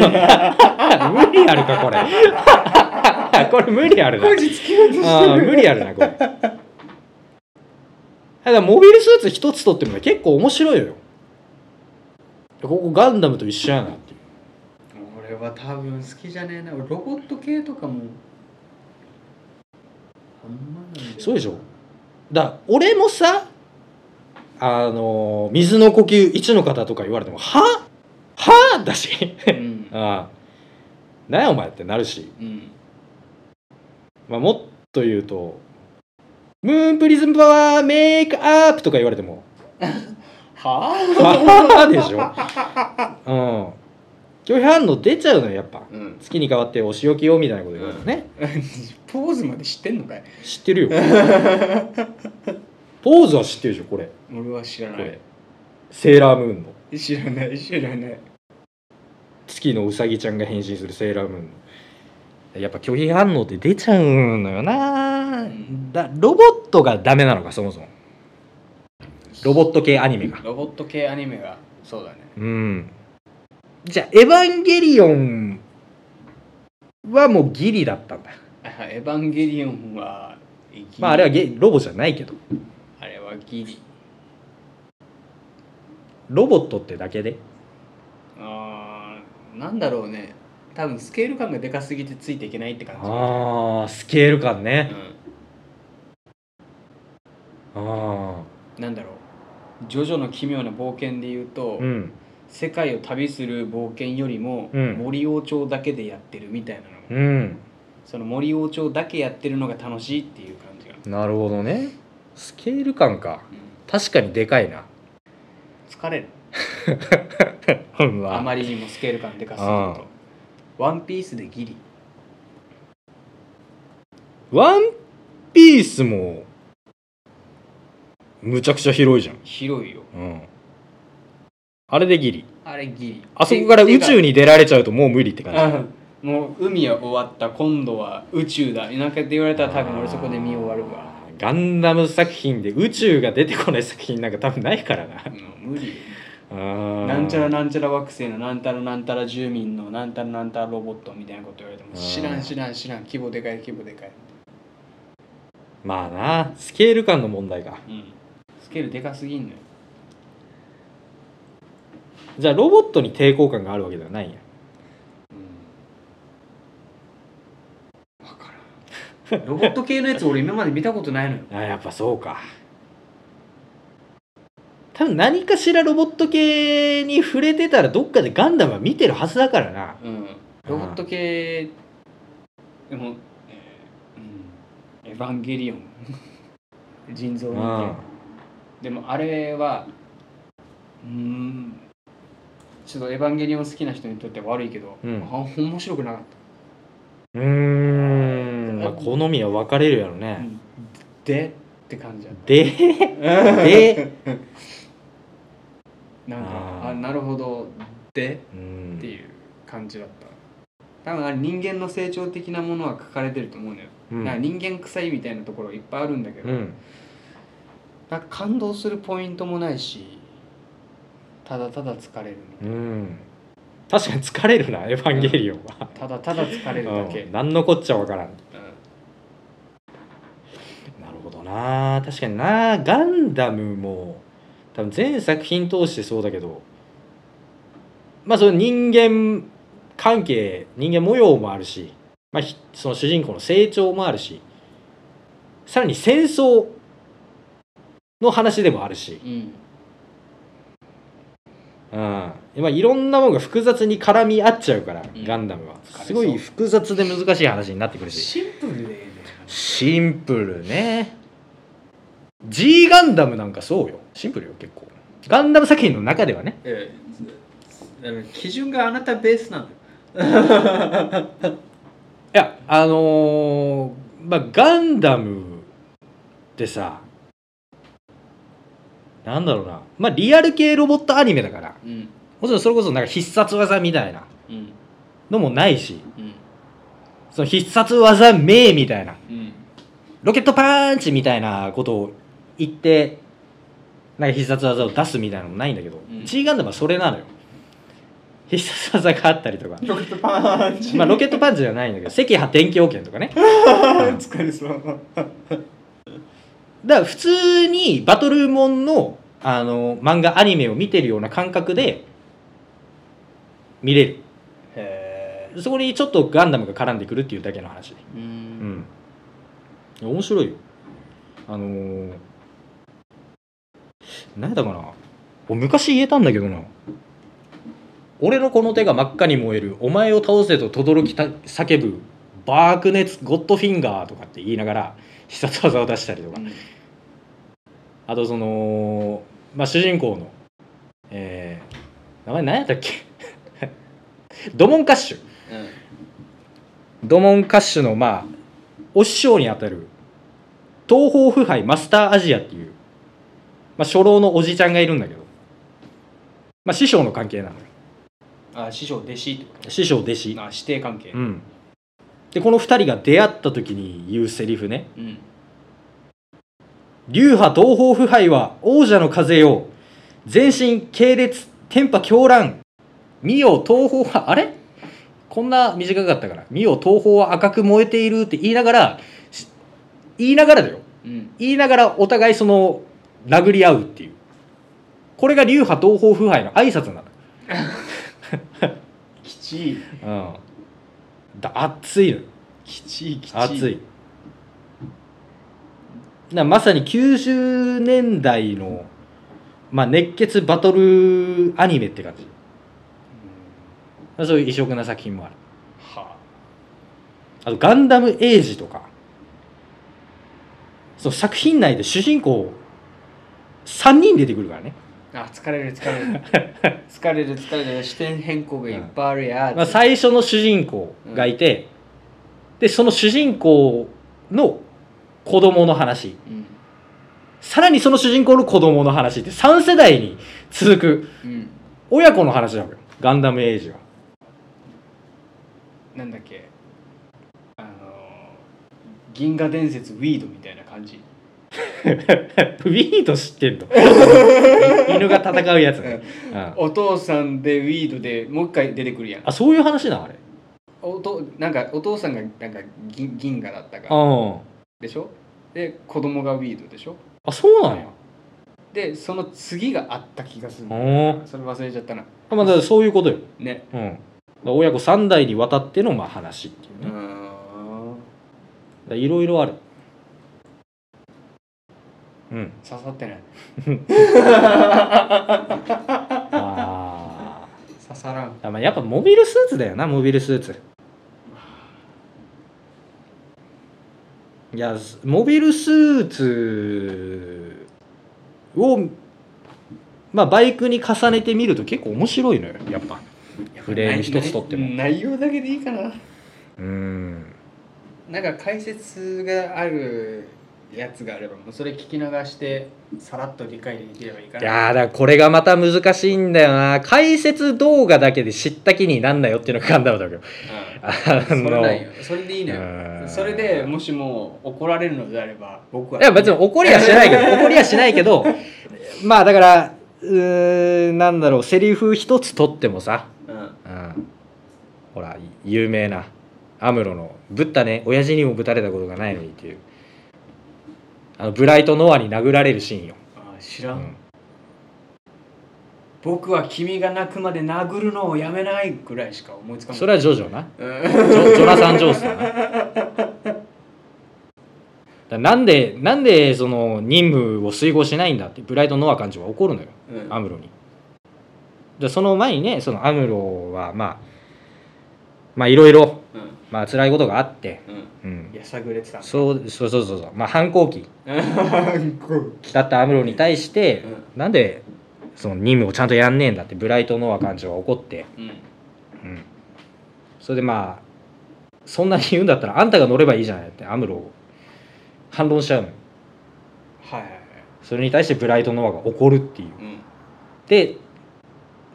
Speaker 1: 理あるかこれこれ無理あるな。無理あるなこれ。だからモビルスーツ一つとってもね結構面白いのよ。ここガンダムと一緒やなっていう。
Speaker 2: 俺は多分好きじゃねえな。俺ロボット系とかも。あんまなんだよ
Speaker 1: そうでしょ。だから俺もさあの水の呼吸一の方とか言われてもは？は？だし。
Speaker 2: うん。
Speaker 1: ああ。何やお前ってなるし、
Speaker 2: うん
Speaker 1: まあ、もっと言うとムーンプリズムパワーメイクアップとか言われても。
Speaker 2: は
Speaker 1: はでしょ？うん。拒否反応出ちゃうのよやっぱ。
Speaker 2: あうん。
Speaker 1: 月に変わってお仕置きよみたいなこと言われるとね、
Speaker 2: ポーズまで知ってんのかい？
Speaker 1: 知ってるよ。ポーズは知ってるでしょこれ。
Speaker 2: 俺は知らない。
Speaker 1: セーラームーンの。
Speaker 2: 知らない知らない。
Speaker 1: 月のうさぎちゃんが変身するセーラームーンのやっぱ拒否反応って出ちゃうのよな、
Speaker 2: ん。
Speaker 1: だロボットがダメなのかそもそも。ロボット系アニメが。
Speaker 2: ロボット系アニメが。そうだね。
Speaker 1: うん。じゃあ「エヴァンゲリオン」はもうギリだったんだ。
Speaker 2: あエヴァンゲリオンは
Speaker 1: まああれはゲロボじゃないけど。
Speaker 2: あれはギリ。
Speaker 1: ロボットってだけで？
Speaker 2: あーなんだろうね多分スケール感がでかすぎてついていけないって感じ。
Speaker 1: ああスケール感ね、あ
Speaker 2: うん、なんだろう。ジョジョの奇妙な冒険で言うと、
Speaker 1: あうん。
Speaker 2: 世界を旅する冒険よりも、
Speaker 1: うん。
Speaker 2: 森王朝だけでやってるみたいなの。が、
Speaker 1: うん。
Speaker 2: その森王朝だけやってるのが楽しいっていう感じが、
Speaker 1: なるほどね。スケール感か。
Speaker 2: うん。
Speaker 1: 確かにでかいな。
Speaker 2: 疲れる。
Speaker 1: うん
Speaker 2: あまりにもスケール感でかすぎる
Speaker 1: あ
Speaker 2: とワンピースでギリ。
Speaker 1: ワンピースもむちゃくちゃ広いじゃん、
Speaker 2: 広いよ。
Speaker 1: うん、あれでギリ。
Speaker 2: あれギリ。
Speaker 1: あそこから宇宙
Speaker 2: に
Speaker 1: に出られちゃうともう無理って感じ。
Speaker 2: もう海は終わった今度は宇宙だ。なんかって言われたら多分俺そこで見終わるわ。
Speaker 1: ガンダム作品で宇宙が出てこない作品なんか多分ないからな。
Speaker 2: うん無理なんちゃらなんちゃら惑星のなんたらなんたら住民のなんたらなんたらロボットみたいなこと言われても知らん知らん知らん規模でかい規模でかい
Speaker 1: まあなスケール感の問題か。
Speaker 2: うん。スケールでかすぎんのよ。
Speaker 1: じゃあロボットに抵抗感があるわけではないん。や
Speaker 2: 分からん。ロボット系のやつ俺今まで見たことないのよ。
Speaker 1: あやっぱそうか多分何かしらロボット系に触れてたらどっかでガンダムは見てるはずだからな。
Speaker 2: うん。ロボット系でも、えーうん、エヴァンゲリオン。人造人間。でもあれはうーん。ちょっと「エヴァンゲリオン」好きな人にとっては悪いけど、
Speaker 1: うん。
Speaker 2: あ面白くなかっ
Speaker 1: うーん、まあ、好みは分かれるやろ
Speaker 2: た、
Speaker 1: ね、
Speaker 2: でって感じ
Speaker 1: でで
Speaker 2: た なんか
Speaker 1: あー。
Speaker 2: あなるほど。で
Speaker 1: うん。
Speaker 2: っていう感じだった。多分あれ人間の成長的なものは書かれてると思うのよ、
Speaker 1: うん。
Speaker 2: なんか人間臭いみたいなところいっぱいあるんだけど、
Speaker 1: うん。
Speaker 2: なんか感動するポイントもないしただただ疲れるみたい
Speaker 1: うん。確かに疲れるなエヴァンゲリオンは、
Speaker 2: なただただ疲れるだけ、
Speaker 1: うん、何のこっちゃ分からん。
Speaker 2: うん。
Speaker 1: なるほどな。確かにな。ガンダムも多分全作品通してそうだけどまあその人間関係人間模様もあるし、まあ、ひその主人公の成長もあるしさらに戦争の話でもあるし、
Speaker 2: うん。
Speaker 1: うん、今いろんなものが複雑に絡み合っちゃうから、
Speaker 2: うん。
Speaker 1: ガンダムは。すごい複雑で難しい話になってくるし。
Speaker 2: シンプルね。
Speaker 1: シンプルね。G ガンダムなんかそうよシンプルよ結構。ガンダム作品の中ではね。
Speaker 2: ええ。基準があなたベースなんだよ。
Speaker 1: いやあのーまあガンダムってさなんだろうな。まあリアル系ロボットアニメだから。
Speaker 2: うん。
Speaker 1: もちろんそれこそなんか必殺技みたいな。
Speaker 2: うん。
Speaker 1: のもないし。
Speaker 2: うん。
Speaker 1: その必殺技名みたいな。
Speaker 2: うん。
Speaker 1: ロケットパンチみたいなことを言ってなんか必殺技を出すみたいなのもないんだけど、
Speaker 2: うん。
Speaker 1: G ガンダムはそれなのよ。必殺技があったりとか。
Speaker 2: ロケットパンチ。
Speaker 1: まあロケットパンチじゃないんだけど 赤波天気剣とかね。
Speaker 2: 疲れそう。
Speaker 1: だから普通にバトルモンのあの漫画アニメを見てるような感覚で見れる。そこにちょっとガンダムが絡んでくるっていうだけの話。で
Speaker 2: う
Speaker 1: うんん。面白いよ。あのー、何だかな？俺昔言えたんだけどな。俺のこの手が真っ赤に燃える。お前を倒せと轟きた叫ぶバークネツゴッドフィンガーとかって言いながら必殺技を出したりとか。あとその、まあ、主人公の、えー、名前何やったっけ？ドモンカッシュ。ドモンカッシュのまあお師匠にあたる東方腐敗マスターアジアっていう、まあ、初老のおじちゃんがいるんだけど、まあ、師匠の関係なのよ。
Speaker 2: あ師匠弟子。ってこ
Speaker 1: 師匠弟子。
Speaker 2: とあ師弟関係。
Speaker 1: うん。でこの二人が出会った時に言うセリフね。
Speaker 2: うん。
Speaker 1: 流派東方腐敗は王者の風よ。全身系列天波狂乱。見よ東方はあれ？こんな短かったから見よ東方は赤く燃えているって言いながらし言いながらだよ。
Speaker 2: うん。
Speaker 1: 言いながらお互いその殴り合うっていう。これが流派東方腐敗の挨拶なの。
Speaker 2: きちい。
Speaker 1: うん。だ熱いのよ。
Speaker 2: きちいきちい。
Speaker 1: 熱い。なまさに90年代の、まあ、熱血バトルアニメって感じ。そういう異色な作品もある。
Speaker 2: は
Speaker 1: あ。とガンダムエイジとか。その作品内で主人公3人出てくるからね、
Speaker 2: ああ疲れる疲れる。疲れる 疲れる。視点変更がいっぱいあるや
Speaker 1: まあ、最初の主人公がいて、でその主人公の子供の話。
Speaker 2: うん。
Speaker 1: さらにその主人公の子供の話って3世代に続く
Speaker 2: うん。
Speaker 1: 親子の話なのよ。ガンダムエイジは。
Speaker 2: なんだっけ。あのー銀河伝説ウィードみたいな感じ
Speaker 1: ウィート知ってんの？犬が戦うやつね、うん。
Speaker 2: お父さんでウィードでもう一回出てくるやん。
Speaker 1: あそういう話なあれ？
Speaker 2: おとなんかお父さんがなんか銀銀河だったか
Speaker 1: うん。
Speaker 2: でしょ？で子供がウィードでしょ？
Speaker 1: あそうなんや。
Speaker 2: でその次があった気がする。
Speaker 1: うん。
Speaker 2: それ忘れちゃったな。
Speaker 1: あまあだそういうことよ、
Speaker 2: ね。
Speaker 1: うん、親子3代にわたってのまあ話っていうね。いろいろあるうん。
Speaker 2: 刺さってない。
Speaker 1: あ
Speaker 2: 刺さらん。
Speaker 1: まあやっぱモビルスーツだよなモビルスーツ。いやモビルスーツをまあバイクに重ねてみると結構面白いのよやっぱ。フレーム一つとっても。
Speaker 2: 内容だけでいいかな。
Speaker 1: うん。
Speaker 2: なんか解説があるやつがあればもうそれ聞き流してさらっと理解できればいいか
Speaker 1: い
Speaker 2: な
Speaker 1: やーだからこれがまた難しいんだよな。解説動画だけで知った気になんなよっていうのがガンダムだけど。あ
Speaker 2: うん、それそれでいいの
Speaker 1: うん。
Speaker 2: よそれでもしも怒られるのであれば僕は。い
Speaker 1: や別に怒りはしないけど 怒りはしないけどまあだからうーんなんだろうセリフ一つ取ってもさ、
Speaker 2: うん。
Speaker 1: うん、ほら有名なアムロの「ぶったね親父にもぶたれたことがないのに」っていうあのブライト・ノアに殴られるシーンよ、
Speaker 2: あ知らん、
Speaker 1: うん、
Speaker 2: 僕は君が泣くまで殴るのをやめないぐらいしか思いつかない
Speaker 1: それはジョジョな。
Speaker 2: うん。
Speaker 1: ジョジョナサン・ジョースだな。だなんでなんでその任務を遂行しないんだってブライト・ノア艦長は怒るのよ。
Speaker 2: うん。
Speaker 1: アムロに。でその前にねそのアムロはまあまあいろいろ
Speaker 2: うん
Speaker 1: まあ辛いことがあって、
Speaker 2: うん。
Speaker 1: うん、
Speaker 2: やさぐれてたんだ。
Speaker 1: そうそうそうそうそう。まあ反抗期。だったアムロに対して、
Speaker 2: う
Speaker 1: なんでその任務をちゃんとやんねえんだってブライト・ノア艦長が怒って、
Speaker 2: ううん。
Speaker 1: うん、それでまあそんなに言うんだったらあんたが乗ればいいじゃないってアムロを反論しちゃうのよ。
Speaker 2: はいはいはい。
Speaker 1: それに対してブライト・ノアが怒るっていう。
Speaker 2: うん。
Speaker 1: で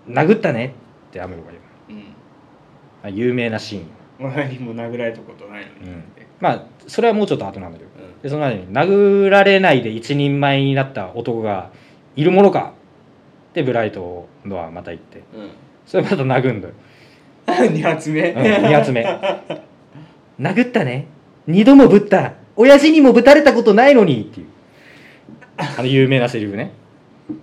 Speaker 1: 殴ったねってアムロが言う。
Speaker 2: うん。
Speaker 1: あ有名なシーン
Speaker 2: 俺にも殴られたことないのに、
Speaker 1: うん。まあそれはもうちょっと後なんだけど。
Speaker 2: うん。
Speaker 1: でその前に殴られないで一人前になった男がいるものか。ってブライトのはまた言って。
Speaker 2: うん。
Speaker 1: それまた殴んだよ、
Speaker 2: 2発目、
Speaker 1: うん、2発目。殴ったね。二度もぶった。親父にもぶたれたことないのに。っていう。あの有名なセリフね。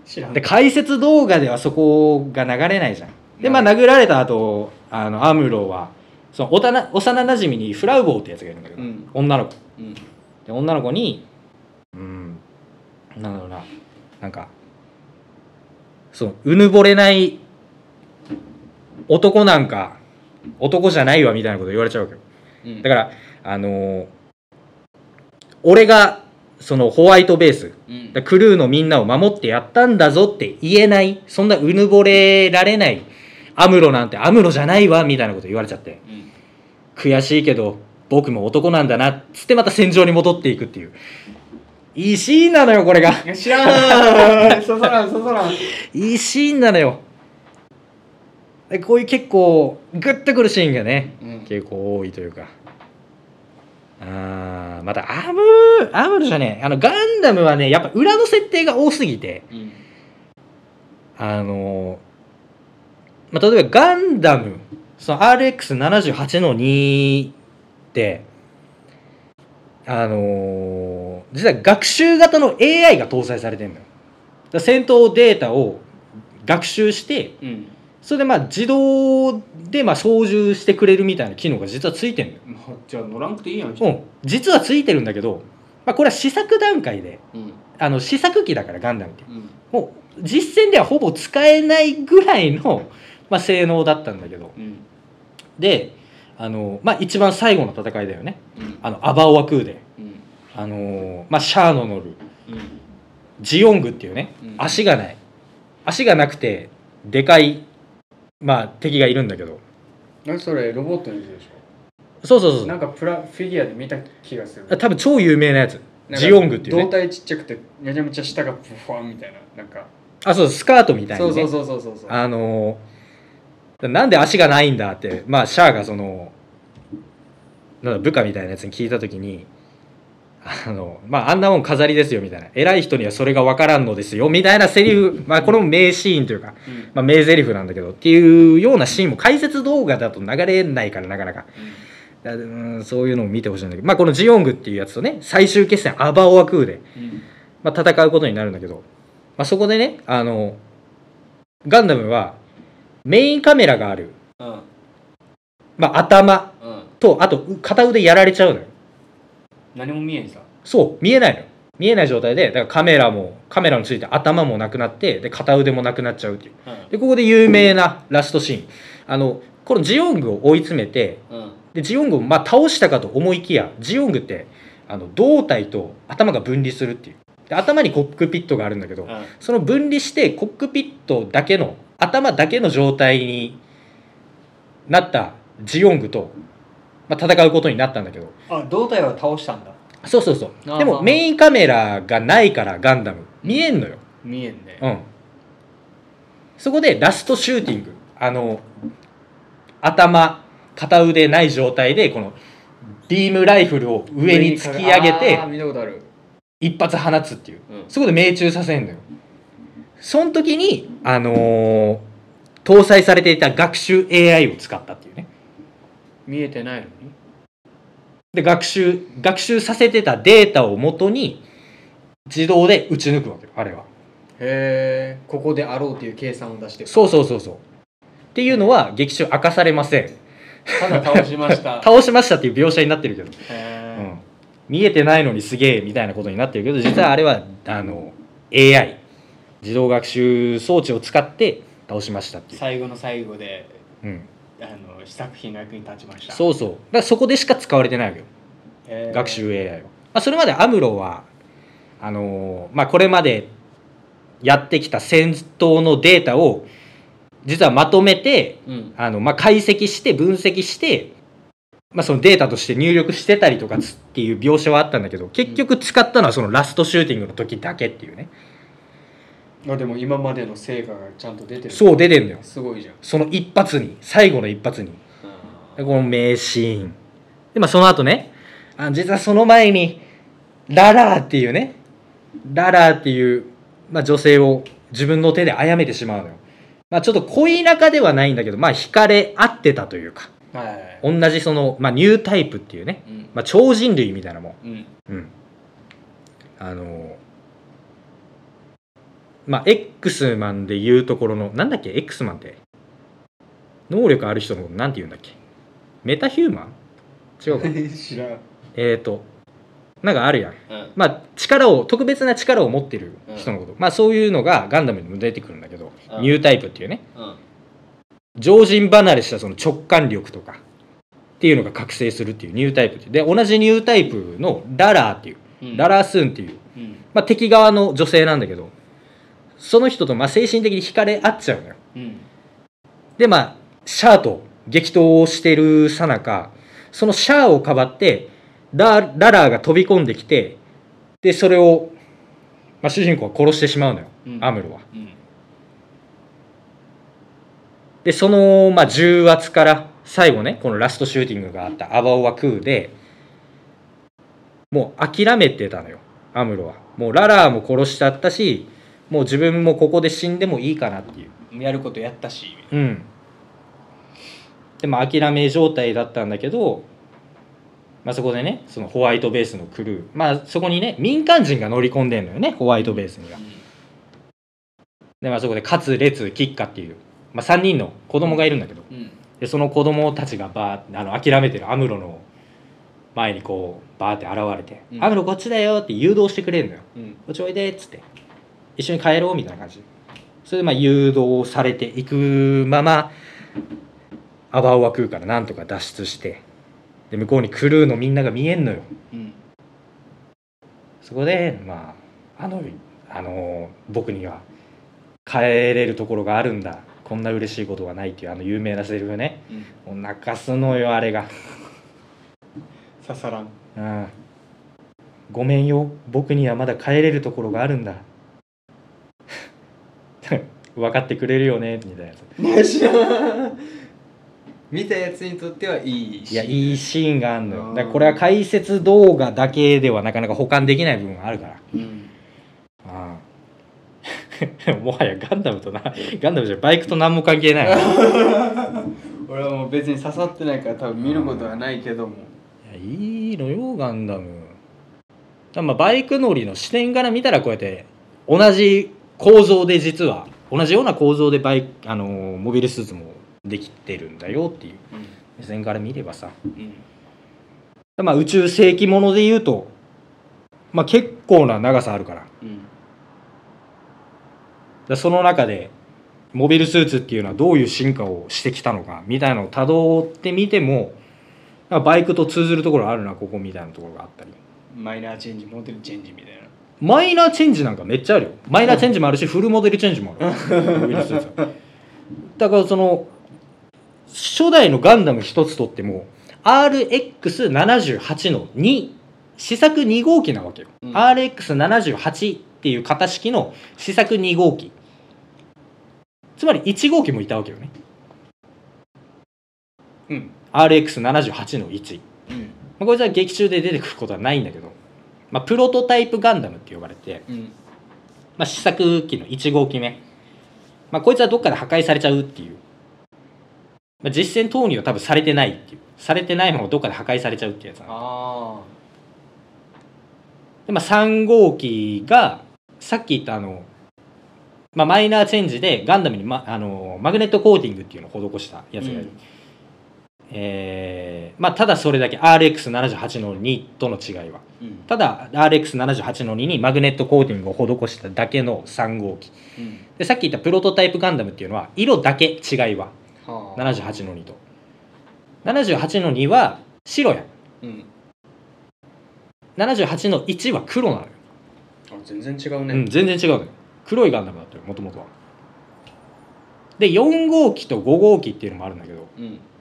Speaker 2: 知らん。
Speaker 1: で解説動画ではそこが流れないじゃん。でまあ殴られた後あのアムロはその幼幼なじみにフラウボーってやつがいるんだけど、
Speaker 2: うん。
Speaker 1: 女の子。
Speaker 2: うん。
Speaker 1: で女の子にうん。なんだろうな。なんかそのうぬぼれない男なんか男じゃないわみたいなこと言われちゃうわけよ。
Speaker 2: うん。
Speaker 1: だからあのー俺がそのホワイトベース
Speaker 2: うん。
Speaker 1: だクルーのみんなを守ってやったんだぞって言えないそんなうぬぼれられないアムロなんてアムロじゃないわみたいなこと言われちゃって。
Speaker 2: うん。
Speaker 1: 悔しいけど僕も男なんだなっつってまた戦場に戻っていくっていう。いいシーンなのよこれが。
Speaker 2: 知らん。そそらんそそらん。
Speaker 1: いいシーンなのよ。でこういう結構グッとくるシーンがね
Speaker 2: うん。
Speaker 1: 結構多いというか。あーまたアムアムロじゃねえ。あのガンダムはねやっぱ裏の設定が多すぎて。
Speaker 2: うん。
Speaker 1: あのまあ、例えばガンダムその RX78 の2ってあの実は学習型の AI が搭載されてるのよ。戦闘データを学習して
Speaker 2: うん。
Speaker 1: それでまあ自動でまあ操縦してくれるみたいな機能が実はついてるのよ。
Speaker 2: まあじゃあ乗らんくていいやん。
Speaker 1: うん。実はついてるんだけど、まあ、これは試作段階で
Speaker 2: うん。
Speaker 1: あの試作機だからガンダムって。
Speaker 2: うん。
Speaker 1: もう実戦ではほぼ使えないぐらいの、まあ、性能だったんだけど。
Speaker 2: うん。
Speaker 1: であの、まあ、一番最後の戦いだよね。
Speaker 2: うん。
Speaker 1: あのアバオワクーで
Speaker 2: うん。
Speaker 1: あの、まあ、シャアの乗る。
Speaker 2: うん。
Speaker 1: ジオングっていうね。
Speaker 2: うん。
Speaker 1: 足がない。足がなくてでかい、まあ、敵がいるんだけど。
Speaker 2: 何それロボットのやつでし
Speaker 1: そうそうそう
Speaker 2: ょなんかプラフィギュアで見た気がする。
Speaker 1: 多分超有名なやつ。ジオングっていう
Speaker 2: 胴
Speaker 1: ね
Speaker 2: 体ちっちゃくてめちゃめちゃ下がプファンみたいななんか。
Speaker 1: あそうスカートみたいにね。
Speaker 2: そうそうそうそうそうそう。
Speaker 1: あのなんで足がないんだってまあシャアがそのなんだ部下みたいなやつに聞いた時にあのまああんなもん飾りですよみたいな。偉い人にはそれが分からんのですよみたいなセリフまあこれも名シーンというか、
Speaker 2: うん。
Speaker 1: まあ、名台詞なんだけどっていうようなシーンも解説動画だと流れないからなかなか。うん。そういうのを見てほしいんだけど。まあこのジオングっていうやつとね最終決戦アバオアクーで
Speaker 2: うん。
Speaker 1: まあ、戦うことになるんだけど、まあ、そこでねあのガンダムはメインカメラがある、
Speaker 2: うん。
Speaker 1: まあ、頭。
Speaker 2: うん。
Speaker 1: とあとう片腕やられちゃうのよ。
Speaker 2: 何も見えんさ。
Speaker 1: そう見えないの。よ見えない状態でだからカメラもカメラについて頭もなくなってで片腕もなくなっちゃうっていう。でここで有名なラストシーン。あのこのジオングを追い詰めて
Speaker 2: うん。
Speaker 1: でジオングをまあ倒したかと思いきやジオングってあの胴体と頭が分離するっていう。で頭にコックピットがあるんだけど、
Speaker 2: うん。
Speaker 1: その分離してコックピットだけの頭だけの状態になったジオングと、まあ、戦うことになったんだけど。
Speaker 2: あ胴体は倒したんだ。
Speaker 1: そうそうそう。でもメインカメラがないからガンダム。見えんのよ、
Speaker 2: 見えんね。
Speaker 1: うん、そこでラストシューティング。あの頭片腕ない状態でこのビームライフルを上に突き上げて一発放つっていう。
Speaker 2: うん。
Speaker 1: そこで命中させんのよその時にあのー搭載されていた学習 AI を使ったっていうね。
Speaker 2: 見えてないのに？
Speaker 1: で学習学習させてたデータをもとに自動で打ち抜くわけよあれは。
Speaker 2: へえここであろうという計算を出して
Speaker 1: そうそうそうそう。っていうのは劇中明かされません。
Speaker 2: ただ倒しました。
Speaker 1: 倒しましたっていう描写になってるけど、
Speaker 2: へえ
Speaker 1: うん、見えてないのにすげえみたいなことになってるけど実はあれはあの AI 自動学習装置を使って倒しましたっていう、
Speaker 2: 最後の最後で
Speaker 1: うん、
Speaker 2: あの試作品の役に立ちました。
Speaker 1: そうそう。だからそこでしか使われてないわけよ。
Speaker 2: へー。
Speaker 1: 学習 AI は、まあ、それまでアムロはあのーまあ、これまでやってきた戦闘のデータを実はまとめて
Speaker 2: うん。
Speaker 1: あの、まあ、解析して分析して、まあ、そのデータとして入力してたりとかつっていう描写はあったんだけど結局使ったのはそのラストシューティングの時だけっていうね
Speaker 2: あでも今までの成果がちゃんと出てる。
Speaker 1: そう出てんだよ。
Speaker 2: すごいじゃん。
Speaker 1: その一発に最後の一発に。でこの名シーン。でまあその後ね。あ実はその前にララーっていうね。ララーっていう、まあ、女性を自分の手で殺めてしまうのよ。まあちょっと恋仲ではないんだけどまあ惹かれ合ってたというか。
Speaker 2: はいはいはい。
Speaker 1: 同じその、まあ、ニュータイプっていうね、
Speaker 2: うん。
Speaker 1: まあ、超人類みたいなもん。
Speaker 2: うん。
Speaker 1: うん。あのまあ X マンでいうところのなんだっけ？X マンって。能力ある人のことなんて言うんだっけ？メタヒューマン違うか えっとなんかあるやん。
Speaker 2: うん。
Speaker 1: まあ力を特別な力を持ってる人のこと、まあそういうのがガンダムにも出てくるんだけど、
Speaker 2: うん。
Speaker 1: ニュータイプっていうね。
Speaker 2: うん。
Speaker 1: 常人離れしたその直感力とかっていうのが覚醒するっていうニュータイプで同じニュータイプのララーっていう、
Speaker 2: うん。
Speaker 1: ララースーンっていう。
Speaker 2: うん。
Speaker 1: まあ、敵側の女性なんだけどその人とまあ精神的に惹かれ合っちゃうのよ。
Speaker 2: うん。
Speaker 1: でまあシャアと激闘をしてるさなかそのシャアをかばってラララーが飛び込んできてでそれを、まあ、主人公は殺してしまうのよ、
Speaker 2: うん。
Speaker 1: アムロは。
Speaker 2: うん。
Speaker 1: でその、まあ、重圧から最後ねこのラストシューティングがあったアバオワクーでもう諦めてたのよアムロは。もうララーも殺しちゃったしもう自分もここで死んでもいいかなっていう。
Speaker 2: やることやったし。
Speaker 1: うん。でも諦め状態だったんだけど、まあ、そこでねそのホワイトベースのクルー。まあそこにね民間人が乗り込んでんのよねホワイトベースには。で、まあ、そこで勝列キッカっていう、まあ、3人の子供がいるんだけど。
Speaker 2: うん。
Speaker 1: でその子供たちがバーあの諦めてるアムロの前にこうバーって現れて「
Speaker 2: うん
Speaker 1: アムロこっちだよ」って誘導してくれるのよ。
Speaker 2: うん「
Speaker 1: こっちおいで」っつって「一緒に帰ろう」みたいな感じ。それでまあ誘導されていくままアバオワ空からなんとか脱出してで向こうにクルーのみんなが見えんのよ。
Speaker 2: うん。
Speaker 1: そこでまああのあの僕には帰れるところがあるんだ。こんな嬉しいことがないっていうあの有名なセリフね。
Speaker 2: うん。
Speaker 1: もう泣かすのよあれが。
Speaker 2: 刺さらん。
Speaker 1: うん。ごめんよ。僕にはまだ帰れるところがあるんだ 分かってくれるよねみたいなやつ。
Speaker 2: いや知らん見たやつにとってはいいし
Speaker 1: いやいいシーンがあるのよ。
Speaker 2: うん。
Speaker 1: だからこれは解説動画だけではなかなか保管できない部分があるから。
Speaker 2: うん。
Speaker 1: ああ もはやガンダムとなガンダムじゃバイクと何も関係ない。い
Speaker 2: 俺はもう別に刺さってないから多分見ることはないけども。
Speaker 1: やいいのよガンダム。まあバイク乗りの視点から見たらこうやって同じ構造で実は同じような構造でバイクあのーモビルスーツもできてるんだよっていう。目線から見ればさ。
Speaker 2: うん。
Speaker 1: まあ宇宙世紀もので言うとまあ結構な長さあるから。
Speaker 2: うん。
Speaker 1: らその中でモビルスーツっていうのはどういう進化をしてきたのかみたいなのをたどってみてもバイクと通ずるところあるなここみたいなところがあったり。
Speaker 2: マイナーチェンジモデルチェンジみたいな
Speaker 1: マイナーチェンジなんかめっちゃあるよ。マイナーチェンジもあるしフルモデルチェンジもある。だからその初代のガンダム一つとっても RX78 の2試作2号機なわけよ、
Speaker 2: うん。
Speaker 1: RX78 っていう型式の試作2号機。つまり1号機もいたわけよね。
Speaker 2: うん。
Speaker 1: RX78 の1
Speaker 2: うん。
Speaker 1: まあこいつは劇中で出てくることはないんだけど、まあ、プロトタイプガンダムって呼ばれて、
Speaker 2: うん。
Speaker 1: まあ、試作機の1号機目、まあ、こいつはどっかで破壊されちゃうっていう、まあ、実戦投入は多分されてないっていう。されてないままどっかで破壊されちゃうっていうやつなの
Speaker 2: あ
Speaker 1: で、まあ、3号機がさっき言ったあの、まあ、マイナーチェンジでガンダムに、ま、あのマグネットコーティングっていうのを施したやつがいる、
Speaker 2: うん
Speaker 1: えーまあ、ただそれだけ RX78 の2との違いは。
Speaker 2: あうん。
Speaker 1: ただ RX78 の2にマグネットコーティングを施しただけの3号機。
Speaker 2: うん。
Speaker 1: でさっき言ったプロトタイプガンダムっていうのは色だけ違いは
Speaker 2: はあ。
Speaker 1: 78の2と。78の2は白や。
Speaker 2: うん。
Speaker 1: 78の1は黒なのよ、
Speaker 2: あ全然違うね。
Speaker 1: うん、全然違うのよ。黒いガンダムだったよもともとは。で4号機と5号機っていうのもあるんだけど
Speaker 2: うん。
Speaker 1: まあ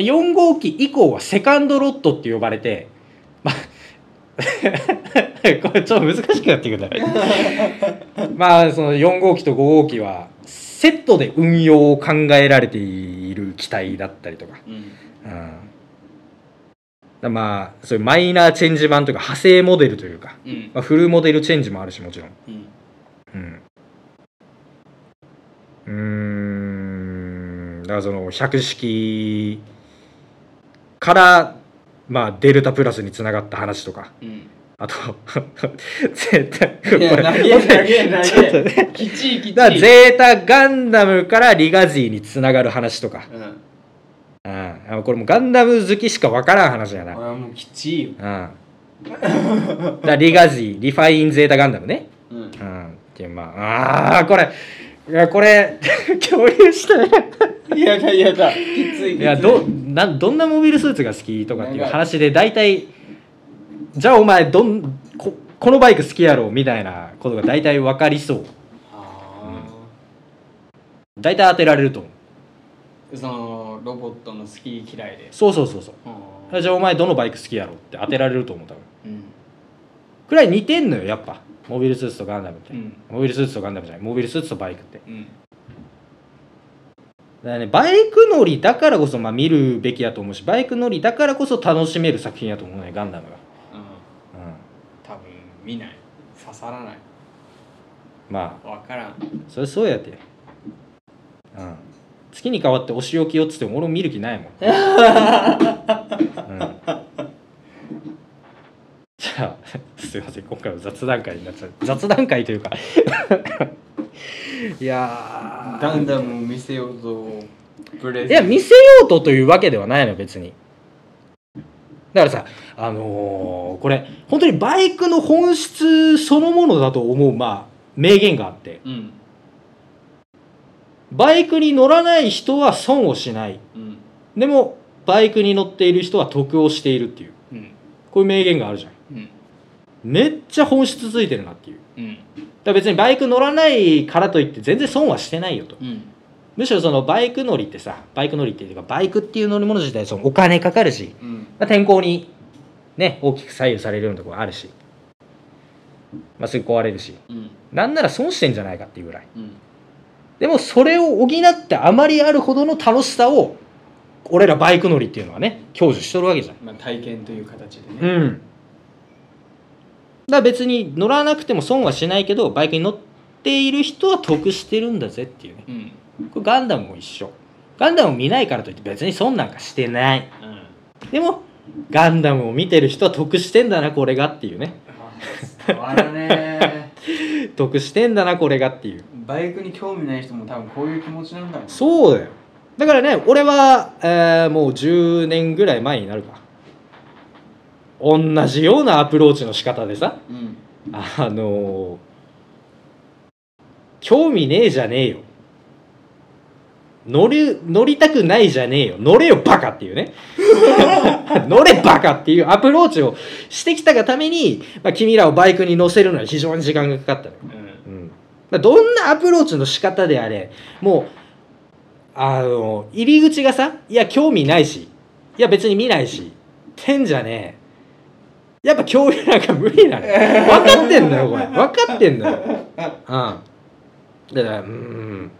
Speaker 1: 4号機以降はセカンドロットって呼ばれてまあ これちょっと難しくなってくるんだねまあその4号機と5号機はセットで運用を考えられている機体だったりとか。
Speaker 2: うん。
Speaker 1: うん。だまあそういうマイナーチェンジ版というか派生モデルというか、
Speaker 2: うん。
Speaker 1: まあ、フルモデルチェンジもあるしもちろん。
Speaker 2: うん。
Speaker 1: うん。うーん。だからその百式からまあデルタプラスにつながった話とか。
Speaker 2: うん。
Speaker 1: あと 絶対
Speaker 2: いや
Speaker 1: これ
Speaker 2: 投げ投げ投げ。
Speaker 1: ちょっとね
Speaker 2: きちいきちい。
Speaker 1: だゼータガンダムからリガジーにつながる話とか、
Speaker 2: うん。
Speaker 1: うん、あこれもうガンダム好きしかわからん話やな、うん、
Speaker 2: 俺はもうきちいよ。
Speaker 1: だからリガジーリファインゼータガンダムね。
Speaker 2: うん。
Speaker 1: うん。っていうまああーこれいやこれ 共有したい。
Speaker 2: いやだいやだきついきつ
Speaker 1: い。やどなんどんなモビルスーツが好きとかっていう話で大体じゃあお前どんここのバイク好きやろみたいなことが大体分かりそう。
Speaker 2: あ
Speaker 1: 大体当てられると思う。
Speaker 2: あそのロボットの好き嫌いで。
Speaker 1: そうそうそうそう。
Speaker 2: あ
Speaker 1: じゃあお前どのバイク好きやろって当てられると思う多分。
Speaker 2: うん。
Speaker 1: くらい似てんのよやっぱ。モビルスーツとガンダムって、
Speaker 2: うん。
Speaker 1: モビルスーツとガンダムじゃない。モビルスーツとバイクって。
Speaker 2: うん。
Speaker 1: だからねバイク乗りだからこそまあ見るべきやと思うしバイク乗りだからこそ楽しめる作品やと思うねガンダムが、
Speaker 2: うん。
Speaker 1: うん、
Speaker 2: 多分見ない。刺さらない。
Speaker 1: ま
Speaker 2: わからん。
Speaker 1: あそれそうやって。うん。月に変わってお仕置きよっつっても俺も見る気ないもん、うん、じゃあ すいません今回は雑談会になっちゃう。雑談会というか いやー。
Speaker 2: ガンダムを見せようとプレ
Speaker 1: いや見せようとというわけではないの別に。だからさあのーこれ本当にバイクの本質そのものだと思うまあ名言があって。
Speaker 2: うん。
Speaker 1: バイクに乗らない人は損をしない。
Speaker 2: うん。
Speaker 1: でもバイクに乗っている人は得をしているっていう。
Speaker 2: うん。
Speaker 1: こういう名言があるじゃん。
Speaker 2: うん。
Speaker 1: めっちゃ本質ついてるなっていうら別にバイク乗らないからといって全然損はしてないよと。
Speaker 2: うん。
Speaker 1: むしろそのバイク乗りってさバイク乗りっていうかバイクっていう乗り物自体そのお金かかるし、
Speaker 2: うん。
Speaker 1: まあ、天候にね大きく左右されるようなところあるし、まあ、すぐ壊れるし
Speaker 2: うん。
Speaker 1: なんなら損してんじゃないかっていうぐらい。
Speaker 2: うん。
Speaker 1: でもそれを補ってあまりあるほどの楽しさを俺らバイク乗りっていうのはね享受しとるわけじゃん。
Speaker 2: まあ体験という形でね。
Speaker 1: うんだから別に乗らなくても損はしないけどバイクに乗っている人は得してるんだぜっていうね。
Speaker 2: うん。
Speaker 1: これガンダムも一緒。ガンダムを見ないからといって別に損なんかしてない。
Speaker 2: うん。
Speaker 1: でもガンダムを見てる人は得してんだなこれがっていうね。
Speaker 2: あ伝わるね。
Speaker 1: 得してんだなこれがっていう。
Speaker 2: バイクに興味ない人も多分こういう気持ちなんだろう
Speaker 1: そうだよ。だからね俺は、えーもう10年ぐらい前になるか同じようなアプローチの仕方でさ
Speaker 2: うん。
Speaker 1: あのー興味ねえじゃねえよ。乗る乗りたくないじゃねえよ。乗れよバカっていうね。乗れバカっていうアプローチをしてきたがために、まあ、君らをバイクに乗せるのは非常に時間がかかったのよ、
Speaker 2: うん。
Speaker 1: うん。まあ、どんなアプローチの仕方であれもうあの入り口がさいや興味ないしいや別に見ないしってんじゃねえやっぱ共有なんか無理なのよ。分かってんだよこれ分かってんだよ。うん。だからうん。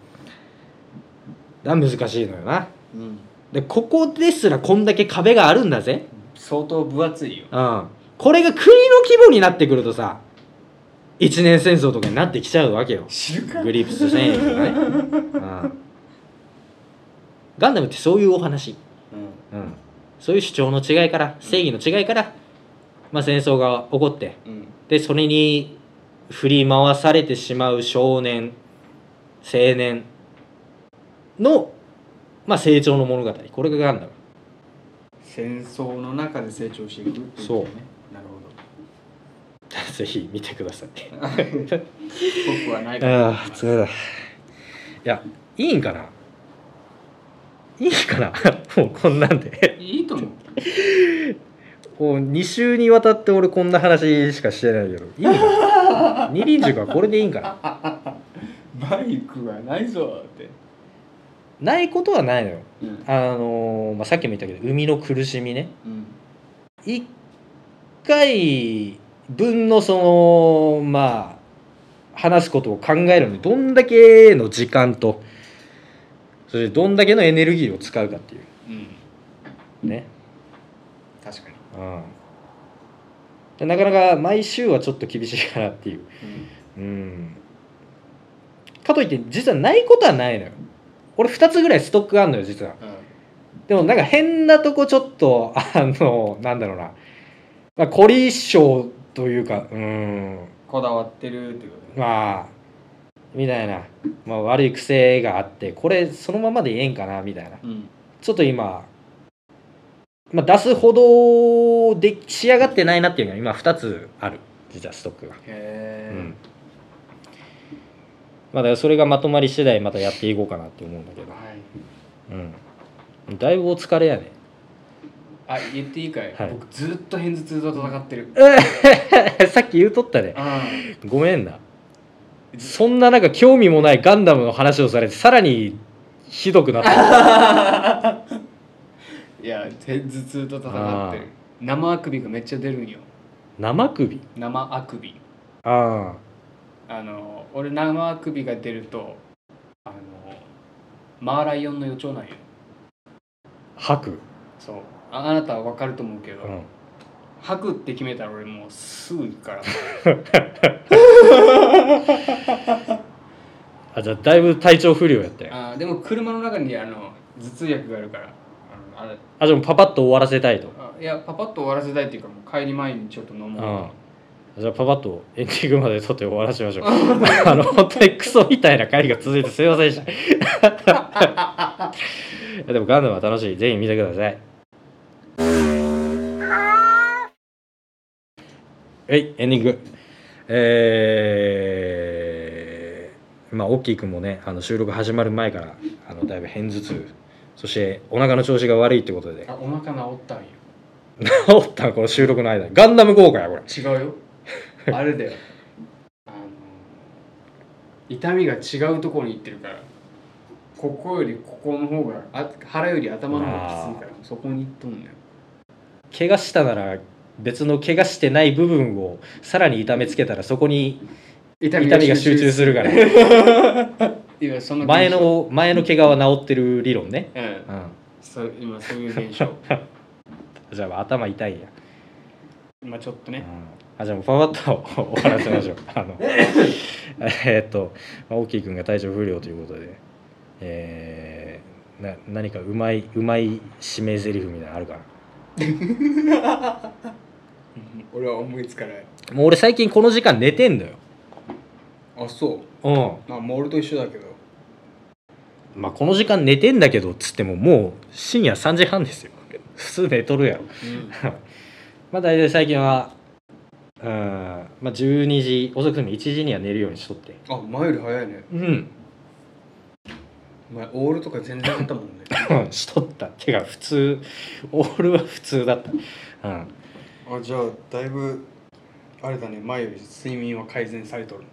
Speaker 1: だ難しいのよな。
Speaker 2: うん。
Speaker 1: でここですらこんだけ壁があるんだぜ。
Speaker 2: 相当分厚いよ。
Speaker 1: うん。これが国の規模になってくるとさ一年戦争とかになってきちゃうわけよ。グリープス戦役とかね、うん、ガンダムってそういうお話、
Speaker 2: うん。
Speaker 1: うん、そういう主張の違いから正義の違いから、まあ、戦争が起こって
Speaker 2: うん。
Speaker 1: でそれに振り回されてしまう少年青年の、まあ、成長の物語。これがガンダム。
Speaker 2: 戦争の中で成長していくっていうことねなるほ
Speaker 1: ぜひ見てください。
Speaker 2: ど僕はない
Speaker 1: ああ疲れた。いやいいんかな？いいかな？もうこんなんで。
Speaker 2: いいと思う
Speaker 1: もう2週にわたって俺こんな話しかしてないけど。いいんかな二輪塾はこれでいいんかな？
Speaker 2: バイクがないぞって。
Speaker 1: ないことはないのよ。
Speaker 2: うん。
Speaker 1: あのーまあ、さっきも言ったけど海の苦しみね。
Speaker 2: うん。
Speaker 1: 1回分のそのまあ話すことを考えるのにどんだけの時間とそれでどんだけのエネルギーを使うかっていう。
Speaker 2: うん。
Speaker 1: ね、うん。でなかなか毎週はちょっと厳しいかなっていう。
Speaker 2: うん。
Speaker 1: うん。かといって実はないことはないのよ。俺2つぐらいストックあんのよ実は。でもなんか変なとこちょっとあのなんだろうな、まあ、凝り性というかうん。
Speaker 2: こだわってるってことね。
Speaker 1: まあみたいな、まあ、悪い癖があってこれそのままでええんかなみたいな。
Speaker 2: うん。
Speaker 1: ちょっと今、まあ、出すほどで仕上がってないなっていうのが今2つある。実はストックが、
Speaker 2: へえ
Speaker 1: うん。まあ、だからそれがまとまり次第またやっていこうかなって思うんだけど、
Speaker 2: はい。
Speaker 1: うん、だいぶお疲れやね。
Speaker 2: あ言っていいかい、
Speaker 1: はい。
Speaker 2: 僕ずっと片頭痛と戦ってる。
Speaker 1: さっき言うとったね。
Speaker 2: あ
Speaker 1: ごめんな。そんななんか興味もないガンダムの話をされてさらにひどくなった。
Speaker 2: あ いや片頭痛と戦ってる。生あくびがめっちゃ出るんよ。
Speaker 1: 生首？
Speaker 2: 生あくび。
Speaker 1: あ
Speaker 2: あの俺生あくびが出るとあのマーライオンの予兆なんよ。
Speaker 1: あ吐く、
Speaker 2: そう。ああなたは分かると思うけど、
Speaker 1: うん、
Speaker 2: 吐くって決めたら俺もうすぐ行くから。
Speaker 1: あじゃあだいぶ体調不良やったよ
Speaker 2: あでも車の中にあの頭痛薬があるからあれ
Speaker 1: あじゃあもうパパッと終わらせたいと。
Speaker 2: あいやパパッと終わらせたいっていうかもう帰り前にちょっと飲もう、
Speaker 1: うんじゃあパパッとエンディングまで撮って終わらせましょう。あの本当にクソみたいな回が続いてすいませんでした。でもガンダムは楽しい。ぜひ見てください。はいエンディング。えー、まあオッキーくんもねあの収録始まる前からあのだいぶ片頭痛そしてお腹の調子が悪いってことで。
Speaker 2: あお腹治ったんよ。
Speaker 1: 治った この収録の間。にガンダム効果やこれ。
Speaker 2: 違うよ。あれだよ。あの痛みが違うところに行ってるから。ここよりここの方があ腹より頭の方がきついからそこに行っとんのよ。
Speaker 1: 怪我したなら別の怪我してない部分をさらに痛めつけたらそこに
Speaker 2: 痛
Speaker 1: 痛みが集中するから
Speaker 2: いやその
Speaker 1: 前の前の怪我は治ってる理論ね、
Speaker 2: うん。
Speaker 1: うん、
Speaker 2: そう今そういう現象。
Speaker 1: じゃあ頭痛いんや、
Speaker 2: まあちょっとね。
Speaker 1: あじゃあもうパパッと終わらせましょう。あのえーっと、まあ、大きい君が体調不良ということでえーな何かうまいうまい締め台詞みたいなのあるか
Speaker 2: 俺は思いつかない。
Speaker 1: なもう俺最近この時間寝てんだよ。
Speaker 2: あそう
Speaker 1: うん。
Speaker 2: まあもう俺と一緒だけど。
Speaker 1: まあこの時間寝てんだけどっつってももう深夜3時半ですよ。普通寝とるやろ
Speaker 2: うん。
Speaker 1: まあ大体最近はうん。まあ12時遅くても1時には寝るようにしとって。
Speaker 2: あ前より早いね。
Speaker 1: うん。
Speaker 2: お前オールとか全然あったもんね。
Speaker 1: しとった。てか普通オールは普通だった。うん。
Speaker 2: あじゃあだいぶあれだね。前より睡眠は改善されとる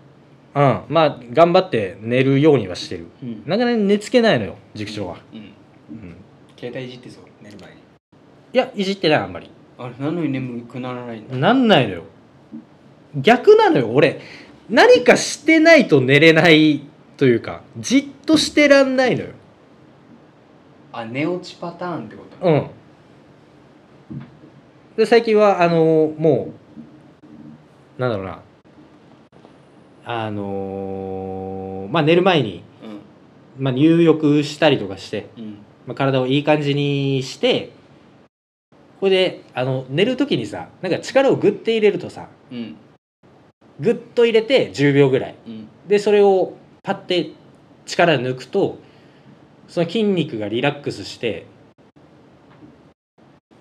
Speaker 1: うん、まあ頑張って寝るようにはしてる。
Speaker 2: うん。
Speaker 1: なかなか寝つけないのよ塾長は、
Speaker 2: うん。
Speaker 1: うん、
Speaker 2: 携帯いじってそう寝る前に。
Speaker 1: いやいじってないあんまり。
Speaker 2: あれなのに眠くならないんだ
Speaker 1: なんないのよ。逆なのよ俺。何かしてないと寝れないというかじっとしてらんないのよ。
Speaker 2: あ寝落ちパターンってこと？
Speaker 1: うん。で最近はあのもうなんだろうなあのまあ寝る前に、まあ、入浴したりとかして、
Speaker 2: うん。うん
Speaker 1: まあ、体をいい感じにしてこれであの寝る時にさなんか力をグッて入れるとさ
Speaker 2: うん。
Speaker 1: グッと入れて10秒ぐらい。
Speaker 2: うん。
Speaker 1: でそれをパッて力抜くとその筋肉がリラックスして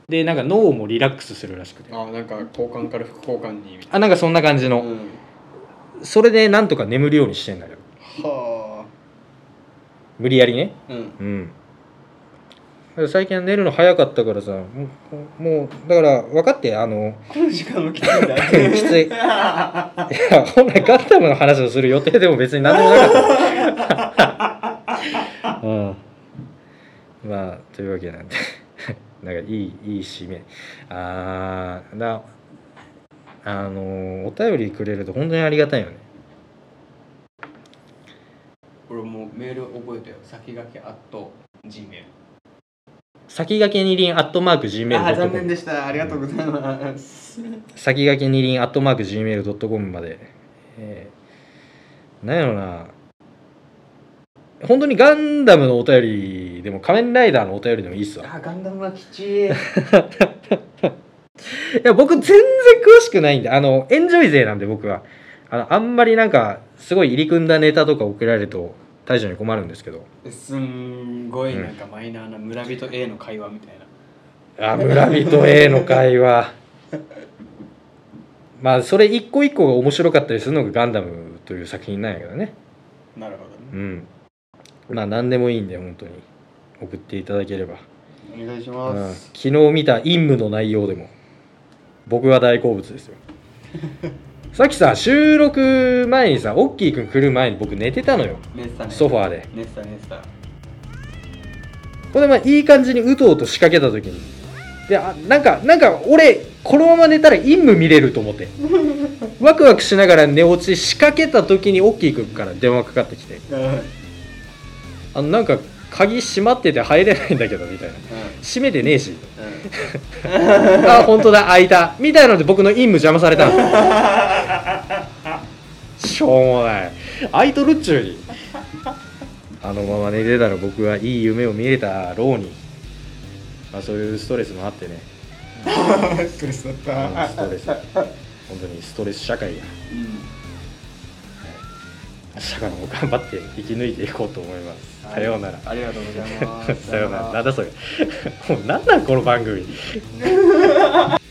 Speaker 1: でなんか脳もリラックスするらしくて。
Speaker 2: あなんか交換から副交換に
Speaker 1: あなんかそんな感じの、
Speaker 2: なうん
Speaker 1: それでなんとか眠るようにしてんだよ。
Speaker 2: は
Speaker 1: 無理やりね。
Speaker 2: あうん。
Speaker 1: うん。最近は寝るの早かったからさもうもうだから分かって？あの
Speaker 2: この時間もきついんだ
Speaker 1: きついいや本来ガンダムの話をする予定でも別に何でもなかった。うん。まあというわけなんで。なんかいいいい締め。あーだあのお便りくれると本当にありがたいよね。
Speaker 2: 俺もうメール覚えたよ。先駆けアット G メール
Speaker 1: 先駆け二輪アットマーク
Speaker 2: あー残念でした。ありがとうございます。
Speaker 1: 先駆け二輪アットマーク Gmail.com まで。えー、なんやろな。本当にガンダムのお便りでも仮面ライダーのお便りでもいいっすわ。
Speaker 2: あガンダムはきちい
Speaker 1: いや僕全然詳しくないんであのエンジョイ勢なんで僕は。あのあんまりなんかすごい入り組んだネタとか送られると大将に困るんですけど。
Speaker 2: すんごいなんかマイナーな村人 A の会話みたいな。
Speaker 1: あ村人 A の会話。まあそれ一個一個が面白かったりするのがガンダムという作品なんやけどね。
Speaker 2: なるほどね。
Speaker 1: うん。まあ何でもいいんで本当に送っていただければ、
Speaker 2: お願いし
Speaker 1: うん。
Speaker 2: ま、す、
Speaker 1: 昨日見た陰夢の内容でも僕は大好物ですよ。さっきさ収録前にさオッキーくん来る前に僕寝てたのよ。
Speaker 2: 寝てたね。
Speaker 1: ソファーで。
Speaker 2: 寝てた寝てた。
Speaker 1: これでまあいい感じにうとうと仕掛けた時に。であなんかなんか俺このまま寝たら陰夢見れると思って。ワクワクしながら寝落ち仕掛けた時にオッキーくんから電話かかってきて。あのなんか鍵閉まってて入れないんだけどみたいな。閉めてねえし。あ本当だ開いた。みたいなので僕の陰夢邪魔されたんですしょうもない。開いとるっちゅうに。あのまま寝てたら僕はいい夢を見れたろうに、まあ、そういうストレスもあってね。
Speaker 2: うんストレスだっ
Speaker 1: あ
Speaker 2: た
Speaker 1: のストレス。本当にストレス社会や明日からも頑張って生き抜いていこうと思います、さようなら。
Speaker 2: ありがとうございます。
Speaker 1: さようなら。なんだそれ。もうなんなんこの番組